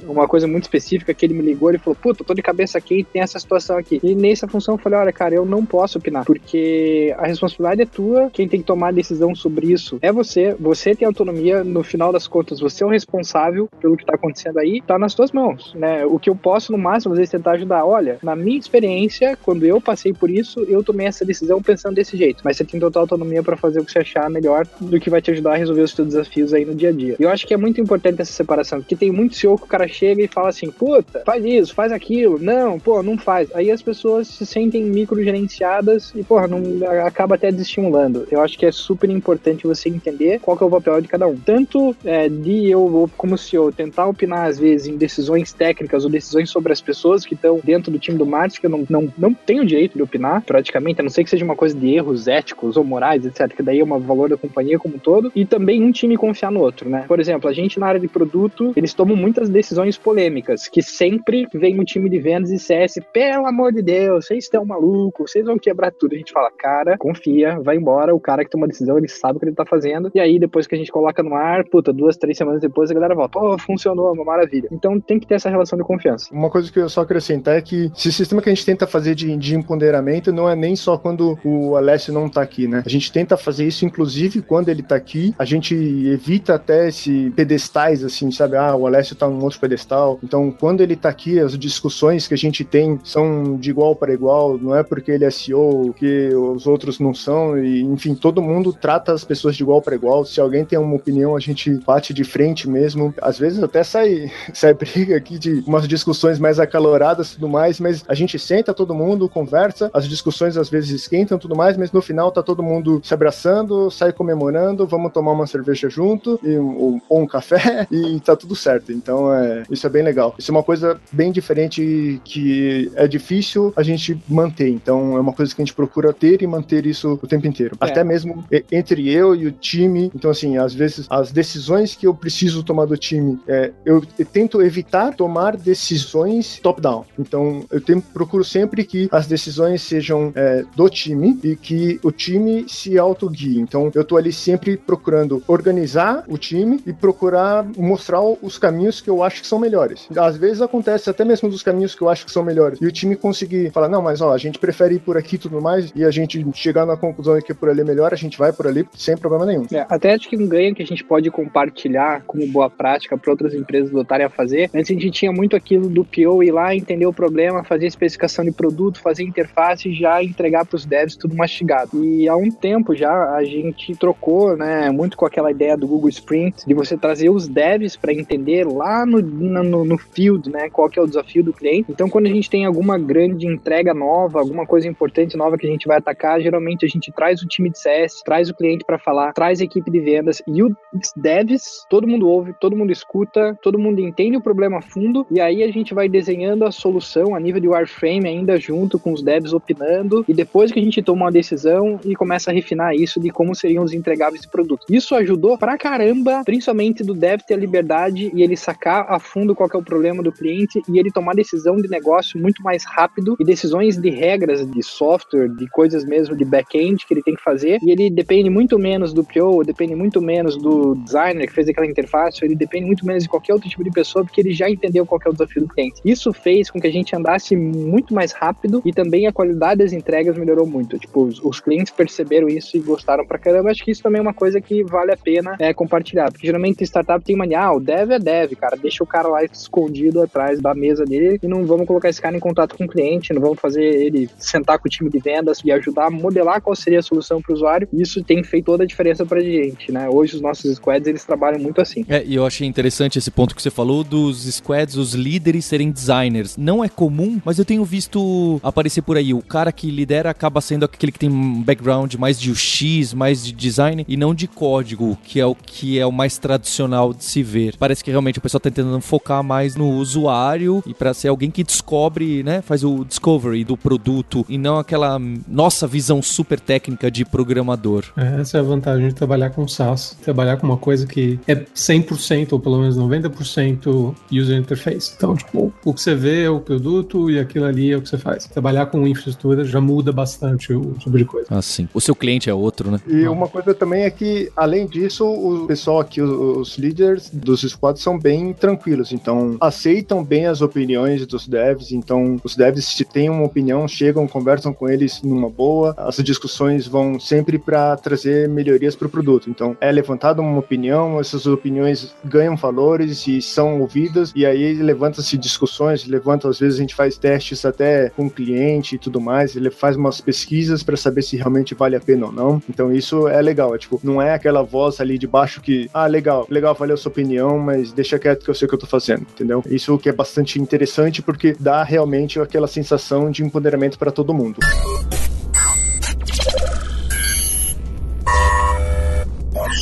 uma coisa muito específica que ele me ligou e falou, puta, tô de cabeça aqui, tem essa situação aqui. E nessa função eu falei, olha, cara, eu não posso opinar, porque a responsabilidade é tua, quem tem que tomar a decisão sobre isso é você, você tem autonomia, no final das contas, você é o responsável pelo que tá acontecendo aí, tá nas tuas mãos, né? O que eu posso, no máximo, às vezes, tentar ajudar, olha, na minha experiência, quando eu passei por isso, eu tomei essa decisão pensando desse jeito, mas você tem total autonomia para fazer o que você achar melhor do que vai te ajudar a resolver os seus desafios aí no dia a dia. E eu acho que é muito importante essa separação, porque tem muito CEO que o cara chega e fala assim, puta, faz isso, faz aquilo, não, pô, não faz. Aí as pessoas se sentem microgerenciadas e, porra, não, acaba até desestimulando. Eu acho que é super importante você entender qual que é o papel de cada um. Tanto é, de eu, como CEO, tentar opinar às vezes em decisões técnicas ou decisões sobre as pessoas que estão dentro do time do marketing, que eu não, não, não tenho direito de opinar, praticamente, a não ser que seja uma coisa de erros éticos ou morais, etc., que daí é um valor da companhia como um todo, e também um time confiar no outro, né? Por exemplo, a gente na área de produto, eles tomam muitas decisões polêmicas, que sempre vem o time de vendas e CS, pelo amor de Deus, vocês estão malucos, vocês vão quebrar tudo. A gente fala, cara, confia, vai embora, o cara que toma decisão, ele sabe o que ele tá fazendo, e aí depois que a gente coloca no ar, puta, duas, três semanas depois a galera volta, oh, funcionou, uma maravilha. Então tem que ter essa relação de confiança. Uma coisa que eu só acrescentar é que esse sistema que a gente tenta fazer de, de empoderamento não é nem só quando o Alessio não tá aqui, né? A gente tenta fazer isso, inclusive, quando ele tá aqui, a gente evita até esse pedestais, assim, sabe? Ah, o Alessio tá num outro pedestal. Então, quando ele tá aqui, as discussões que a gente tem são de igual para igual, não é porque ele é CEO que os outros não são, e enfim, todo mundo trata as pessoas de igual para igual. Se alguém tem uma opinião, a gente bate de frente mesmo. Às vezes até sai, [laughs] sai briga aqui de umas discussões mais acaloradas e tudo mais, mas a gente senta todo mundo, conversa, as discussões às vezes esquentam tudo mais, mas no final tá todo mundo se abraçando, sai comemorando, vamos tomar uma cerveja junto, e, ou, ou um café, [laughs] e tá tudo certo. Então, é, isso é bem legal. Isso é uma coisa bem diferente que é difícil a gente manter. Então, é uma coisa que a gente procura ter e manter isso o tempo inteiro. É. Até mesmo entre eu e o time. Então, assim, às vezes, as decisões que eu preciso tomar do time, é, eu, tento evitar tomar decisões top-down. Então, eu tenho, procuro sempre que as decisões sejam é, do time e que o time se autoguie. Então, eu tô ali sempre procurando organizar o time e procurar mostrar os caminhos caminhos que eu acho que são melhores. Às vezes acontece até mesmo dos caminhos que eu acho que são melhores. E o time conseguir falar, não, mas ó, a gente prefere ir por aqui e tudo mais, e a gente chegar na conclusão que por ali é melhor, a gente vai por ali sem problema nenhum. É, até acho que um ganho que a gente pode compartilhar como boa prática para outras empresas voltarem a fazer. Antes a gente tinha muito aquilo do PO ir lá, entender o problema, fazer especificação de produto, fazer interface e já entregar para os devs tudo mastigado. E há um tempo já a gente trocou, né, muito com aquela ideia do Google Sprint, de você trazer os devs para entender lá no, no, no field, né, qual que é o desafio do cliente. Então, quando a gente tem alguma grande entrega nova, alguma coisa importante nova que a gente vai atacar, geralmente a gente traz o time de CS, traz o cliente para falar, traz a equipe de vendas e os devs, todo mundo ouve, todo mundo escuta, todo mundo entende o problema a fundo e aí a gente vai desenhando a solução a nível de wireframe ainda junto com os devs opinando e depois que a gente toma uma decisão e começa a refinar isso de como seriam os entregáveis de produto. Isso ajudou pra caramba, principalmente do dev ter a liberdade e ele sacar a fundo qual é o problema do cliente e ele tomar decisão de negócio muito mais rápido e decisões de regras de software, de coisas mesmo de back-end que ele tem que fazer e ele depende muito menos do PO, depende muito menos do designer que fez aquela interface, ele depende muito menos de qualquer outro tipo de pessoa porque ele já entendeu qual é o desafio do cliente. Isso fez com que a gente andasse muito mais rápido e também a qualidade das entregas melhorou muito. Tipo, os, os clientes perceberam isso e gostaram pra caramba. Acho que isso também é uma coisa que vale a pena é, compartilhar, porque geralmente startup tem mania, ah, o dev é dev, cara, deixa o cara lá escondido atrás da mesa dele e não vamos colocar esse cara em contato com o cliente, não vamos fazer ele sentar com o time de vendas e ajudar a modelar qual seria a solução para o usuário. Isso tem feito toda a diferença pra gente, né? Hoje os nossos squads, eles trabalham muito assim. É, e eu achei interessante esse ponto que você falou dos squads, os líderes serem designers. Não é comum, mas eu tenho visto aparecer por aí. O cara que lidera acaba sendo aquele que tem um background mais de UX, mais de design e não de código, que é o que é o mais tradicional de se ver. Parece que realmente o pessoal tá tentando focar mais no usuário e para ser alguém que descobre, né, faz o discovery do produto e não aquela nossa visão super técnica de programador. É, essa é a vantagem de trabalhar com SaaS, trabalhar com uma coisa que é 100% ou pelo menos 90% user interface. Então, tipo, o que você vê é o produto e aquilo ali é o que você faz. Trabalhar com infraestrutura já muda bastante o tipo de coisa. Ah, sim. O seu cliente é outro, né? E uma coisa também é que, além disso, o pessoal aqui, os líderes dos squads são bem tranquilos, então aceitam bem as opiniões dos devs, então os devs se têm uma opinião, chegam, conversam com eles numa boa, as discussões vão sempre para trazer melhorias para o produto. Então é levantada uma opinião, essas opiniões ganham valores e são ouvidas, e aí levanta-se discussões, levanta às vezes a gente faz testes até com o cliente e tudo mais, ele faz umas pesquisas para saber se realmente vale a pena ou não. Então isso é legal, é, tipo, não é aquela voz ali de baixo que, ah, legal, legal, valeu a sua opinião, mas deixa que eu sei o que eu tô fazendo, entendeu? Isso que é bastante interessante porque dá realmente aquela sensação de empoderamento para todo mundo.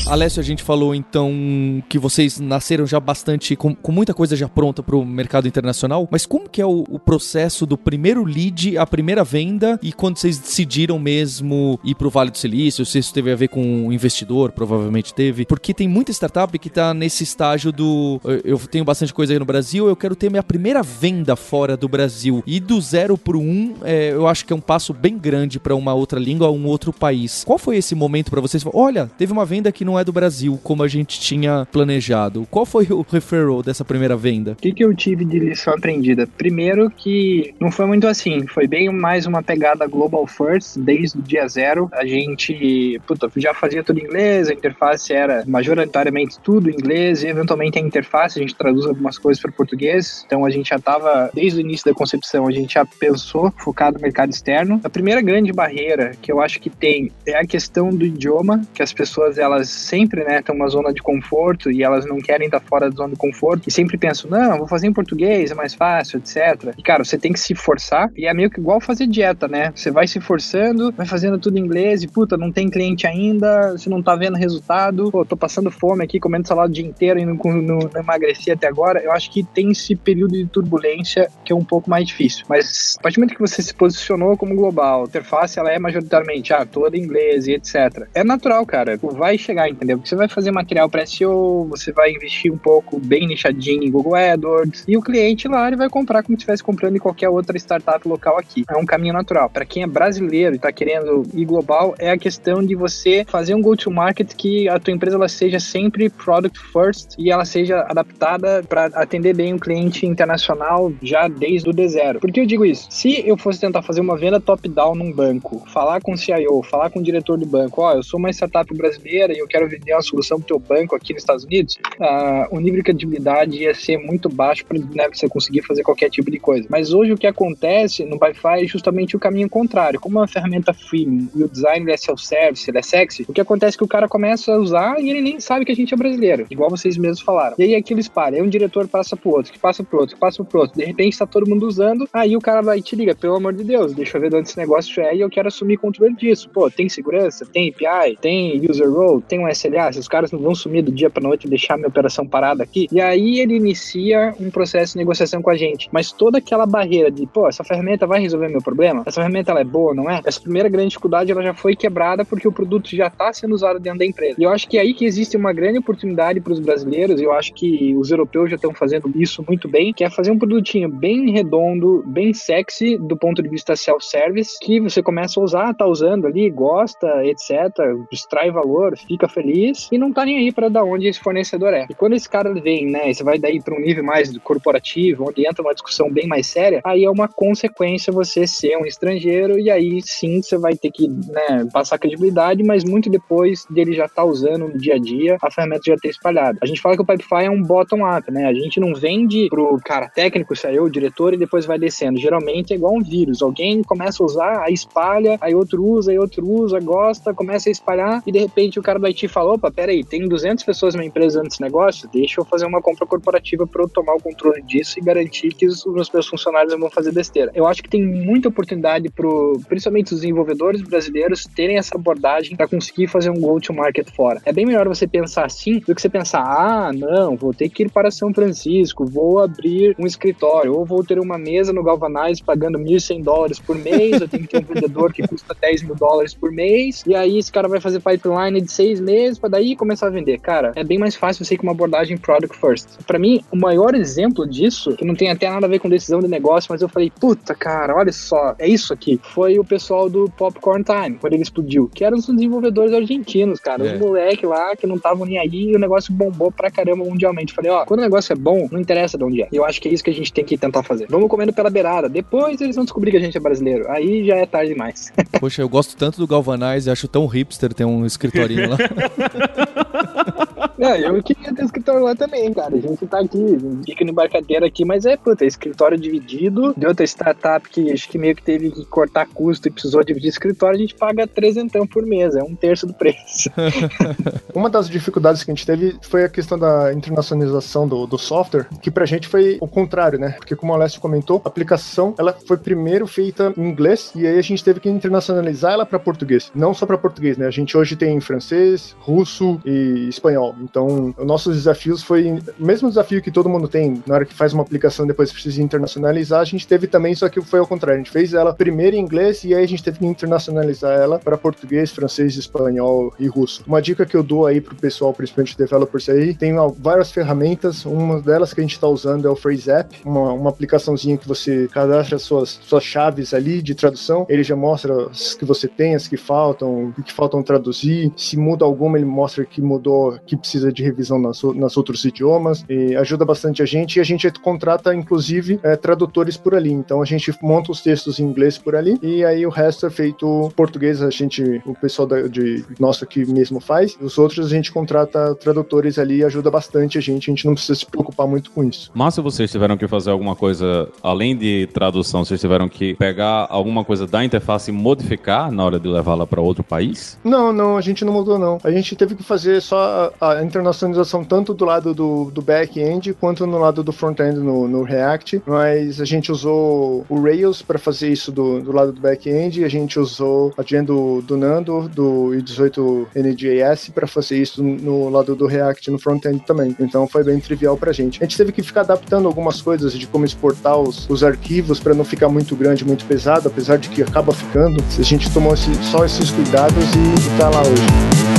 Alessio, a gente falou então que vocês nasceram já bastante, com, com muita coisa já pronta para o mercado internacional, mas como que é o, o, processo do primeiro lead, a primeira venda e quando vocês decidiram mesmo ir para o Vale do Silício, se isso teve a ver com o investidor, provavelmente teve, porque tem muita startup que está nesse estágio do eu tenho bastante coisa aí no Brasil, eu quero ter minha primeira venda fora do Brasil e do zero para um, é, eu acho que é um passo bem grande para uma outra língua, um outro país. Qual foi esse momento para vocês? Olha, teve uma venda que não é do Brasil, como a gente tinha planejado. Qual foi o referral dessa primeira venda? O que, que eu tive de lição aprendida? Primeiro que não foi muito assim, foi bem mais uma pegada global first, desde o dia zero. A gente, puta, já fazia tudo em inglês, a interface era majoritariamente tudo em inglês, e eventualmente a interface a gente traduz algumas coisas para português. Então a gente já estava, desde o início da concepção, a gente já pensou focado no mercado externo. A primeira grande barreira que eu acho que tem é a questão do idioma, que as pessoas elas sempre, né, estão uma zona de conforto e elas não querem estar fora da zona de conforto e sempre pensam, não, vou fazer em português, é mais fácil, etc. E, cara, você tem que se forçar e é meio que igual fazer dieta, né? Você vai se forçando, vai fazendo tudo em inglês e, puta, não tem cliente ainda, você não tá vendo resultado, pô, tô passando fome aqui, comendo salada o dia inteiro e não, não, não emagreci até agora. Eu acho que tem esse período de turbulência que é um pouco mais difícil. Mas, a partir do momento que você se posicionou como global, a interface, ela é majoritariamente, ah, toda em inglês e etc. É natural, cara. Vai chegar em entendeu? Porque você vai fazer material para SEO, você vai investir um pouco bem nichadinho em Google AdWords, e o cliente lá ele vai comprar como se estivesse comprando em qualquer outra startup local aqui. É um caminho natural. Para quem é brasileiro e está querendo ir global, é a questão de você fazer um go-to-market que a tua empresa ela seja sempre product first e ela seja adaptada para atender bem o cliente internacional já desde o D0. Por que eu digo isso? Se eu fosse tentar fazer uma venda top-down num banco, falar com o CIO, falar com o diretor do banco, ó, oh, eu sou uma startup brasileira e eu quero vender uma solução pro teu banco aqui nos Estados Unidos, uh, o nível de credibilidade ia ser muito baixo para né, você conseguir fazer qualquer tipo de coisa. Mas hoje o que acontece no Wi-Fi é justamente o caminho contrário. Como é uma ferramenta freemium e o design é self-service, ele é sexy, o que acontece é que o cara começa a usar e ele nem sabe que a gente é brasileiro, igual vocês mesmos falaram. E aí aquilo espalha, aí um diretor passa pro outro, que passa pro outro, que passa pro outro. De repente está todo mundo usando, aí o cara vai e te liga, pelo amor de Deus, deixa eu ver de onde esse negócio é e eu quero assumir controle disso. Pô, tem segurança, tem API, tem user role, tem um SLA, se os caras não vão sumir do dia para noite e deixar minha operação parada aqui. E aí ele inicia um processo de negociação com a gente. Mas toda aquela barreira de, pô, essa ferramenta vai resolver meu problema? Essa ferramenta ela é boa, não é? Essa primeira grande dificuldade ela já foi quebrada porque o produto já está sendo usado dentro da empresa. E eu acho que é aí que existe uma grande oportunidade para os brasileiros, e eu acho que os europeus já estão fazendo isso muito bem, que é fazer um produtinho bem redondo, bem sexy do ponto de vista self-service, que você começa a usar, tá usando ali, gosta, etc, extrai valor, fica feliz e não tá nem aí para dar onde esse fornecedor é. E quando esse cara vem, né, você vai daí para um nível mais corporativo, onde entra uma discussão bem mais séria, aí é uma consequência você ser um estrangeiro e aí sim você vai ter que, né, passar credibilidade, mas muito depois dele já tá usando no dia a dia, a ferramenta já ter espalhado. A gente fala que o Pipefy é um bottom-up, né? A gente não vende pro cara técnico, saiu o diretor e depois vai descendo. Geralmente é igual um vírus. Alguém começa a usar, aí espalha, aí outro usa, aí outro usa, gosta, começa a espalhar e de repente o cara do IT fala, opa, peraí, tem 200 pessoas na empresa nesse negócio, deixa eu fazer uma compra corporativa para eu tomar o controle disso e garantir que os, meus funcionários não vão fazer besteira. Eu acho que tem muita oportunidade pro, principalmente os desenvolvedores brasileiros terem essa abordagem para conseguir fazer um go-to-market fora. É bem melhor você pensar assim do que você pensar, ah, não, vou ter que ir para São Francisco, vou abrir um escritório, ou vou ter uma mesa no Galvanize pagando 1.100 dólares por mês, eu tenho que ter um vendedor que custa 10 mil dólares por mês, e aí esse cara vai fazer pipeline de seis meses para daí começar a vender. Cara, é bem mais fácil você ir com uma abordagem product first. Para mim, o maior exemplo disso, que não tem até nada a ver com decisão de negócio, mas eu falei, puta, cara, olha só, é isso aqui. Foi o pessoal do Popcorn Time, quando ele explodiu, que eram os desenvolvedores argentinos, cara, é. os moleque lá que não estavam nem aí e o negócio bombou pra caramba mundialmente. Falei, ó, quando o negócio é bom, não interessa de onde é. E eu acho que é isso que a gente tem que tentar fazer. Vamos comendo pela beirada. Depois eles vão descobrir que a gente é brasileiro. Aí já é tarde demais. [laughs] Poxa, eu gosto tanto do Galvanize, acho tão hipster ter um escritorinho lá. [laughs] [laughs] É, eu queria ter escritório lá também, cara. A gente tá aqui, fica no embarcadeira aqui, mas é, puta, é escritório dividido de outra startup que acho que meio que teve que cortar custo e precisou dividir escritório, a gente paga trezentão por mês, é um terço do preço. [laughs] Uma das dificuldades que a gente teve foi a questão da internacionalização do, do software, que pra gente foi o contrário, né? Porque como o Alessio comentou, a aplicação, ela foi primeiro feita em inglês e aí a gente teve que internacionalizar ela para português. Não só para português, né? A gente hoje tem francês, russo e espanhol. Então, os nossos desafios foi o mesmo desafio que todo mundo tem na hora que faz uma aplicação depois precisa internacionalizar, a gente teve também, só que foi ao contrário. A gente fez ela primeiro em inglês e aí a gente teve que internacionalizar ela para português, francês, espanhol e russo. Uma dica que eu dou aí pro pessoal, principalmente developers aí, tem várias ferramentas, uma delas que a gente está usando é o Phrase App, uma, uma aplicaçãozinha que você cadastra suas, suas chaves ali de tradução, ele já mostra as que você tem, as que faltam, o que faltam traduzir, se muda alguma ele mostra que mudou, que precisa precisa de revisão nas, nas outros idiomas, e ajuda bastante a gente, e a gente contrata, inclusive, é, tradutores por ali. Então a gente monta os textos em inglês por ali, e aí o resto é feito português, a gente, o pessoal da, de nosso aqui mesmo faz, os outros a gente contrata tradutores ali e ajuda bastante a gente, a gente não precisa se preocupar muito com isso. Mas se vocês tiveram que fazer alguma coisa, além de tradução, vocês tiveram que pegar alguma coisa da interface e modificar na hora de levá-la para outro país? Não, não, a gente não mudou não. A gente teve que fazer só a, internacionalização tanto do lado do, do back-end quanto no lado do front-end no, no, React, mas a gente usou o Rails para fazer isso do, do lado do back-end, a gente usou a gen do, do Nando, do i18NJS, para fazer isso no lado do React no front-end também. Então foi bem trivial para a gente. A gente teve que ficar adaptando algumas coisas de como exportar os, os arquivos para não ficar muito grande, muito pesado, apesar de que acaba ficando. A gente tomou esse, só esses cuidados e está lá hoje.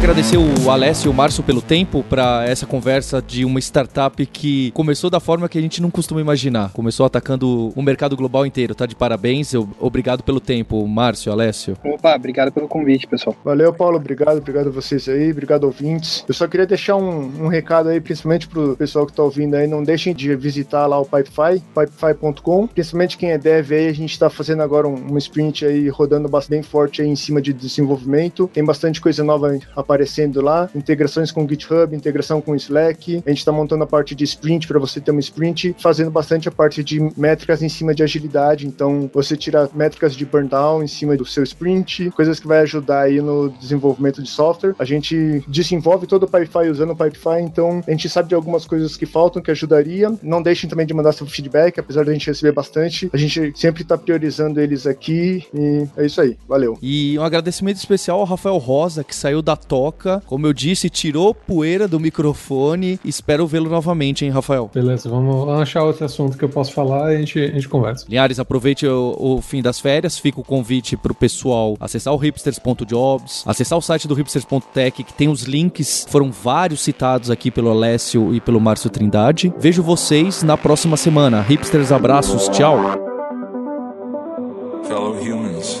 Agradecer o Alessio e o Márcio pelo tempo para essa conversa de uma startup que começou da forma que a gente não costuma imaginar. Começou atacando o mercado global inteiro, tá de parabéns. Eu, obrigado pelo tempo, Márcio, Alessio. Opa, obrigado pelo convite, pessoal. Valeu, Paulo, obrigado, obrigado a vocês aí, obrigado ouvintes. Eu só queria deixar um, um recado aí, principalmente pro pessoal que tá ouvindo aí, não deixem de visitar lá o Pipefy, pipefy.com, principalmente quem é dev aí, a gente tá fazendo agora um, um sprint aí rodando bastante forte aí em cima de desenvolvimento. Tem bastante coisa nova aparecendo lá, integrações com GitHub, integração com Slack. A gente está montando a parte de sprint para você ter uma sprint, fazendo bastante a parte de métricas em cima de agilidade. Então, você tira métricas de burn down em cima do seu sprint, coisas que vai ajudar aí no desenvolvimento de software. A gente desenvolve todo o Pipefy usando o Pipefy, então a gente sabe de algumas coisas que faltam que ajudaria. Não deixem também de mandar seu feedback, apesar da gente receber bastante. A gente sempre está priorizando eles aqui e é isso aí. Valeu. E um agradecimento especial ao Rafael Rosa, que saiu da toca. Como eu disse, tirou poeira do microfone. Espero vê-lo novamente, hein, Rafael? Beleza, vamos achar outro assunto que eu posso falar e a gente, a gente conversa. Linhares, aproveite o, o fim das férias. Fica o convite pro pessoal acessar o hipsters.jobs, acessar o site do hipsters.tech, que tem os links, foram vários citados aqui pelo Alessio e pelo Márcio Trindade. Vejo vocês na próxima semana. Hipsters, abraços, tchau. Fellow humans,